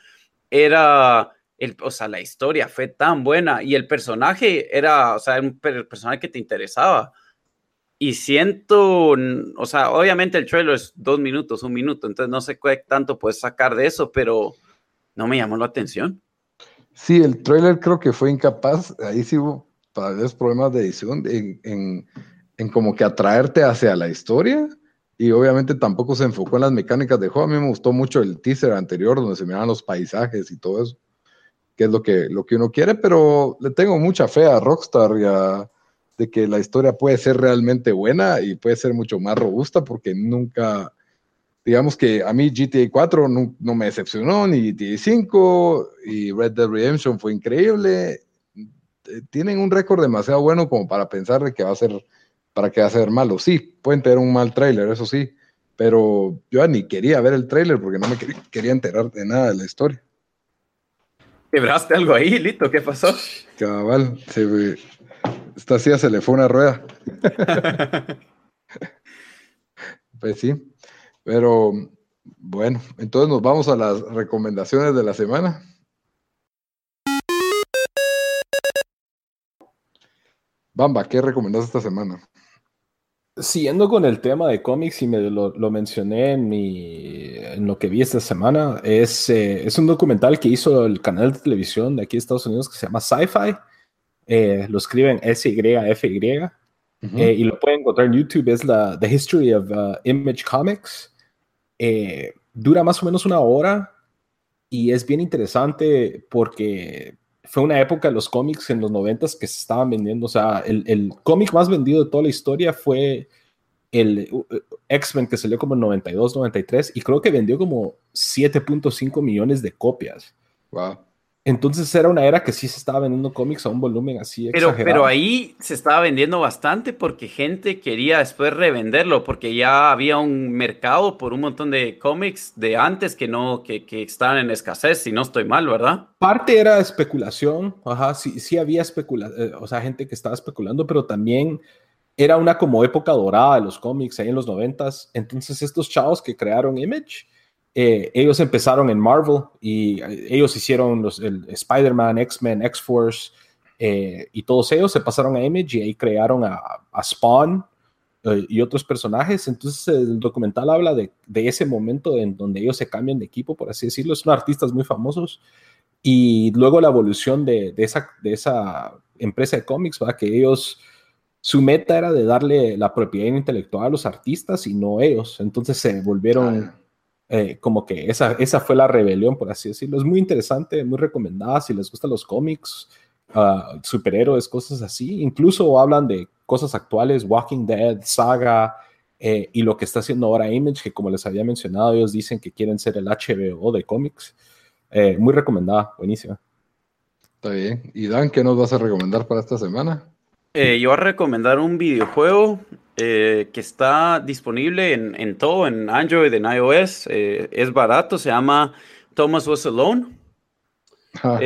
era, el, o sea, la historia fue tan buena y el personaje era, o sea, un personaje que te interesaba. Y siento, o sea, obviamente el trailer es dos minutos, un minuto, entonces no sé qué tanto puedes sacar de eso, pero no me llamó la atención. Sí, el trailer creo que fue incapaz, ahí sí hubo tal vez problemas de edición, en, en, como que atraerte hacia la historia y obviamente tampoco se enfocó en las mecánicas de juego. A mí me gustó mucho el teaser anterior donde se miraban los paisajes y todo eso, que es lo que, lo que uno quiere, pero le tengo mucha fe a Rockstar y a, de que la historia puede ser realmente buena y puede ser mucho más robusta porque nunca, digamos que a mí GTA 4 no, no me decepcionó, ni GTA 5 y Red Dead Redemption fue increíble. Tienen un récord demasiado bueno como para pensar de que va a ser para que va a ser malo. Sí, pueden tener un mal trailer, eso sí, pero yo ni quería ver el trailer porque no me quería, enterar de nada de la historia. ¿Quebraste algo ahí, Lito? ¿Qué pasó? Cabal, se, esta silla se le fue una rueda. pues sí, pero bueno, entonces nos vamos a las recomendaciones de la semana. Bamba, ¿qué recomendás esta semana? Siguiendo con el tema de cómics, y me lo, mencioné en, mi, en lo que vi esta semana, es, eh, es un documental que hizo el canal de televisión de aquí de Estados Unidos que se llama Sci-Fi. Eh, lo escriben S-Y-F-Y. Eh, y lo pueden encontrar en YouTube. Es la The History of uh, Image Comics. dura más o menos una hora y es bien interesante porque fue una época de los cómics en los noventas que se estaban vendiendo. O sea, el, el cómic más vendido de toda la historia fue el X-Men que salió como en 92, 93 y creo que vendió como 7.5 millones de copias. Wow. Entonces era una era que sí se estaba vendiendo cómics a un volumen así pero, Pero ahí se estaba vendiendo bastante porque gente quería después revenderlo, porque ya había un mercado por un montón de cómics de antes que no, que, que estaban en escasez, si no estoy mal, ¿verdad? Parte era especulación, ajá, sí, sí había especulación, eh, o sea, gente que estaba especulando, pero también era una como época dorada de los cómics ahí en los noventas. Entonces estos chavos que crearon Image eh, ellos empezaron en Marvel y eh, ellos hicieron los, el Spider-Man, X-Men, X-Force eh, y todos ellos se pasaron a Image y ahí crearon a, Spawn y otros personajes. Entonces el documental habla de, de, ese momento en donde ellos se cambian de equipo, por así decirlo. Son artistas muy famosos y luego la evolución de, de esa, de esa empresa de cómics, ¿va? que ellos su meta era de darle la propiedad intelectual a los artistas y no ellos. Entonces se volvieron eh, como que esa, esa fue la rebelión, por así decirlo. Es muy interesante, muy recomendada si les gustan los cómics, uh, superhéroes, cosas así. Incluso hablan de cosas actuales, Walking Dead, Saga, eh, y lo que está haciendo ahora Image, que como les había mencionado, ellos dicen que quieren ser el HBO de cómics. Eh, muy recomendada, buenísima. Está bien. ¿Y Dan, qué nos vas a recomendar para esta semana? yo voy a recomendar un videojuego eh, que está disponible en, en, todo, en Android, en iOS. Eh, es barato, se llama Thomas Was Alone. Ah,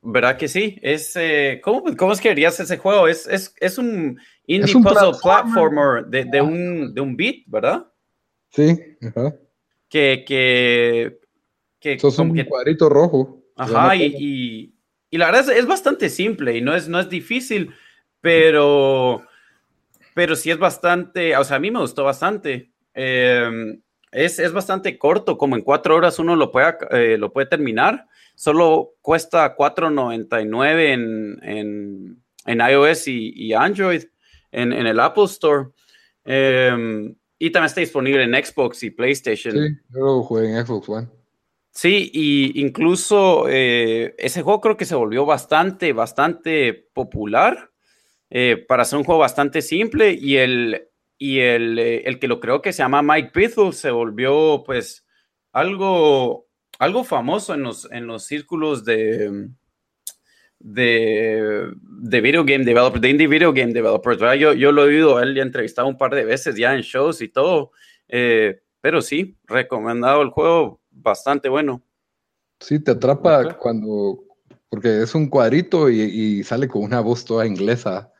¿Verdad que sí? Es, eh, ¿cómo, ¿Cómo es que harías ese juego? Es, es, es un indie puzzle platformer, de, de, un, de un beat, ¿verdad? Sí. Que, que, que es un cuadrito rojo. Ajá, y, y, y, la verdad es, es, bastante simple y no es, no es difícil, pero pero sí es bastante, o sea, a mí me gustó bastante. Em, es, es, bastante corto, como en cuatro horas uno lo puede, eh, lo puede terminar. Solo cuesta $4.99 en, en, en iOS y, y Android, en, en, el Apple Store. Em, y también está disponible en Xbox y PlayStation. Sí, yo lo jugué en Xbox One. Sí, y incluso eh, ese juego creo que se volvió bastante, bastante popular. Eh, para hacer un juego bastante simple y el, y el, eh, el, que lo creo que se llama Mike Pithel se volvió pues algo, algo famoso en los, en los círculos de, de, de video game developers, de indie video game developers. Yo, yo lo he oído, él ya entrevistado un par de veces ya en shows y todo, eh, pero sí, recomendado el juego, bastante bueno. Sí, te atrapa cuando, porque es un cuadrito y, y, sale con una voz toda inglesa.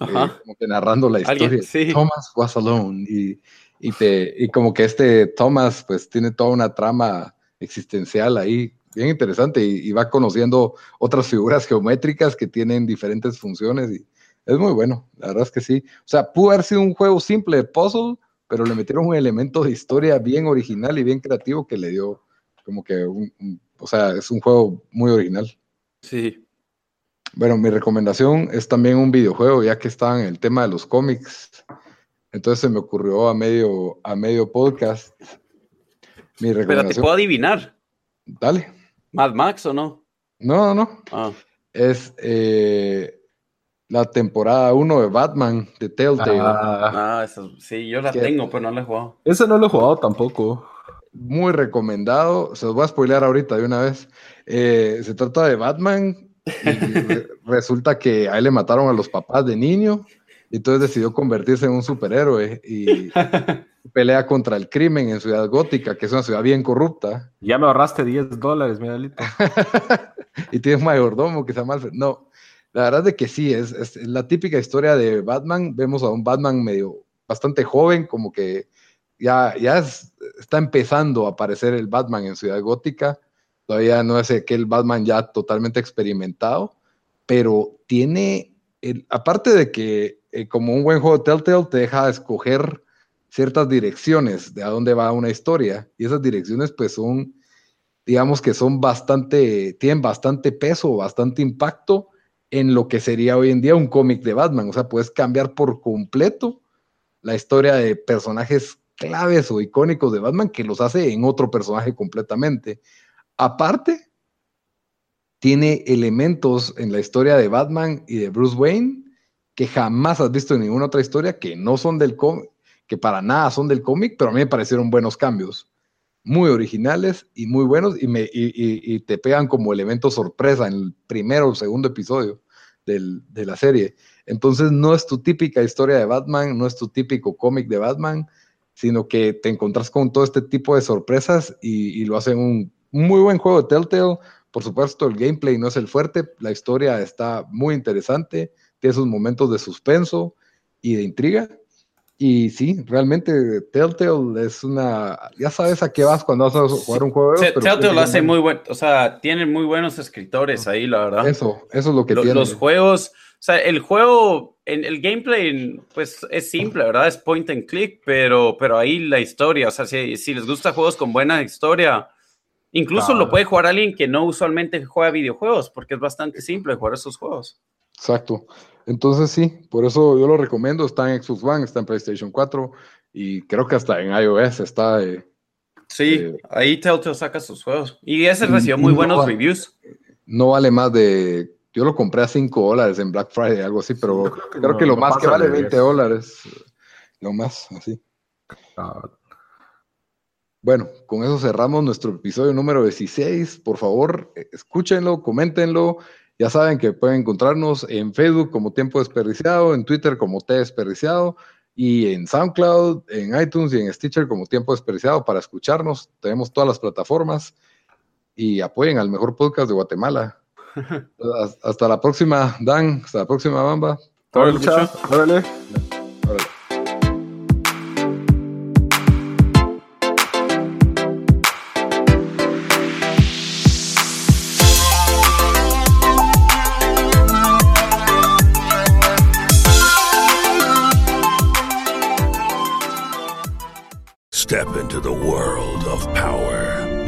Eh, como que narrando la historia. Thomas was alone. Y, Y, te, y como que este Thomas, pues tiene toda una trama existencial ahí, bien interesante, y, va conociendo otras figuras geométricas que tienen diferentes funciones, y es muy bueno, la verdad es que sí. O sea, pudo haber sido un juego simple de puzzle, pero le metieron un elemento de historia bien original y bien creativo que le dio como que un, o sea, es un juego muy original. Sí. Bueno, mi recomendación es también un videojuego, ya que estaba en el tema de los cómics. Entonces se me ocurrió a medio, a medio podcast. Mi recomendación. Pero te puedo adivinar. Dale. ¿Mad Max o no? No, no. Ah. Es eh, la temporada 1 de Batman de Telltale. Ah, ah sí, yo la tengo, pero no la he jugado. Ese no lo he jugado tampoco. Muy recomendado. Se los voy a spoilear ahorita de una vez. Eh, se trata de Batman. Y resulta que a él le mataron a los papás de niño. Y entonces decidió convertirse en un superhéroe y pelea contra el crimen en Ciudad Gótica, que es una ciudad bien corrupta. Ya me ahorraste 10 dólares, mi y tienes mayordomo que se llama Alfred. No, la verdad es que sí, es, es, la típica historia de Batman. Vemos a un Batman medio bastante joven, como que ya, ya está empezando a aparecer el Batman en Ciudad Gótica. Todavía no es aquel Batman ya totalmente experimentado, pero tiene, aparte de que eh, como un buen juego de Telltale te deja escoger ciertas direcciones de a dónde va una historia, y esas direcciones pues son, digamos que son bastante, tienen bastante peso, bastante impacto en lo que sería hoy en día un cómic de Batman. O sea, puedes cambiar por completo la historia de personajes claves o icónicos de Batman que los hace en otro personaje completamente. Aparte, tiene elementos en la historia de Batman y de Bruce Wayne que jamás has visto en ninguna otra historia que no son del cómic, que para nada son del cómic, pero a mí me parecieron buenos cambios. Muy originales y muy buenos y, te pegan como elemento sorpresa en el primero o segundo episodio de la serie. Entonces no es tu típica historia de Batman, no es tu típico cómic de Batman, sino que te encontrás con todo este tipo de sorpresas y, lo hacen un muy buen juego de Telltale. Por supuesto, el gameplay no es el fuerte, la historia está muy interesante, tiene sus momentos de suspenso y de intriga. Y sí, realmente Telltale es una. Ya sabes a qué vas cuando vas a jugar un juego. Telltale lo hace muy bueno. O sea, tienen muy buenos escritores ahí, la verdad. Eso, eso es lo que tiene. Los juegos o sea, el juego, en el gameplay, pues es simple, ¿verdad? Es point and click, pero, pero ahí la historia, o sea, si, si les gusta juegos con buena historia, incluso lo puede jugar alguien que no usualmente juega videojuegos, porque es bastante simple jugar esos juegos. Exacto. Entonces sí, por eso yo lo recomiendo. Está en Xbox One, está en PlayStation 4 y creo que hasta en iOS está. Eh, sí, eh, ahí Telltale saca sus juegos. Y ese recibió muy buenos reviews. No vale más de yo lo compré a 5 dólares en Black Friday, algo así, pero creo que, lo más que vale 20 dólares. Lo más, así. Bueno, con eso cerramos nuestro episodio número 16. Por favor, escúchenlo, coméntenlo. Ya saben que pueden encontrarnos en Facebook como Tiempo Desperdiciado, en Twitter como T Desperdiciado y en SoundCloud, en iTunes y en Stitcher como Tiempo Desperdiciado para escucharnos. Tenemos todas las plataformas y apoyen al mejor podcast de Guatemala. Hasta la próxima, Dan. Hasta la próxima, Bamba. Órale. Step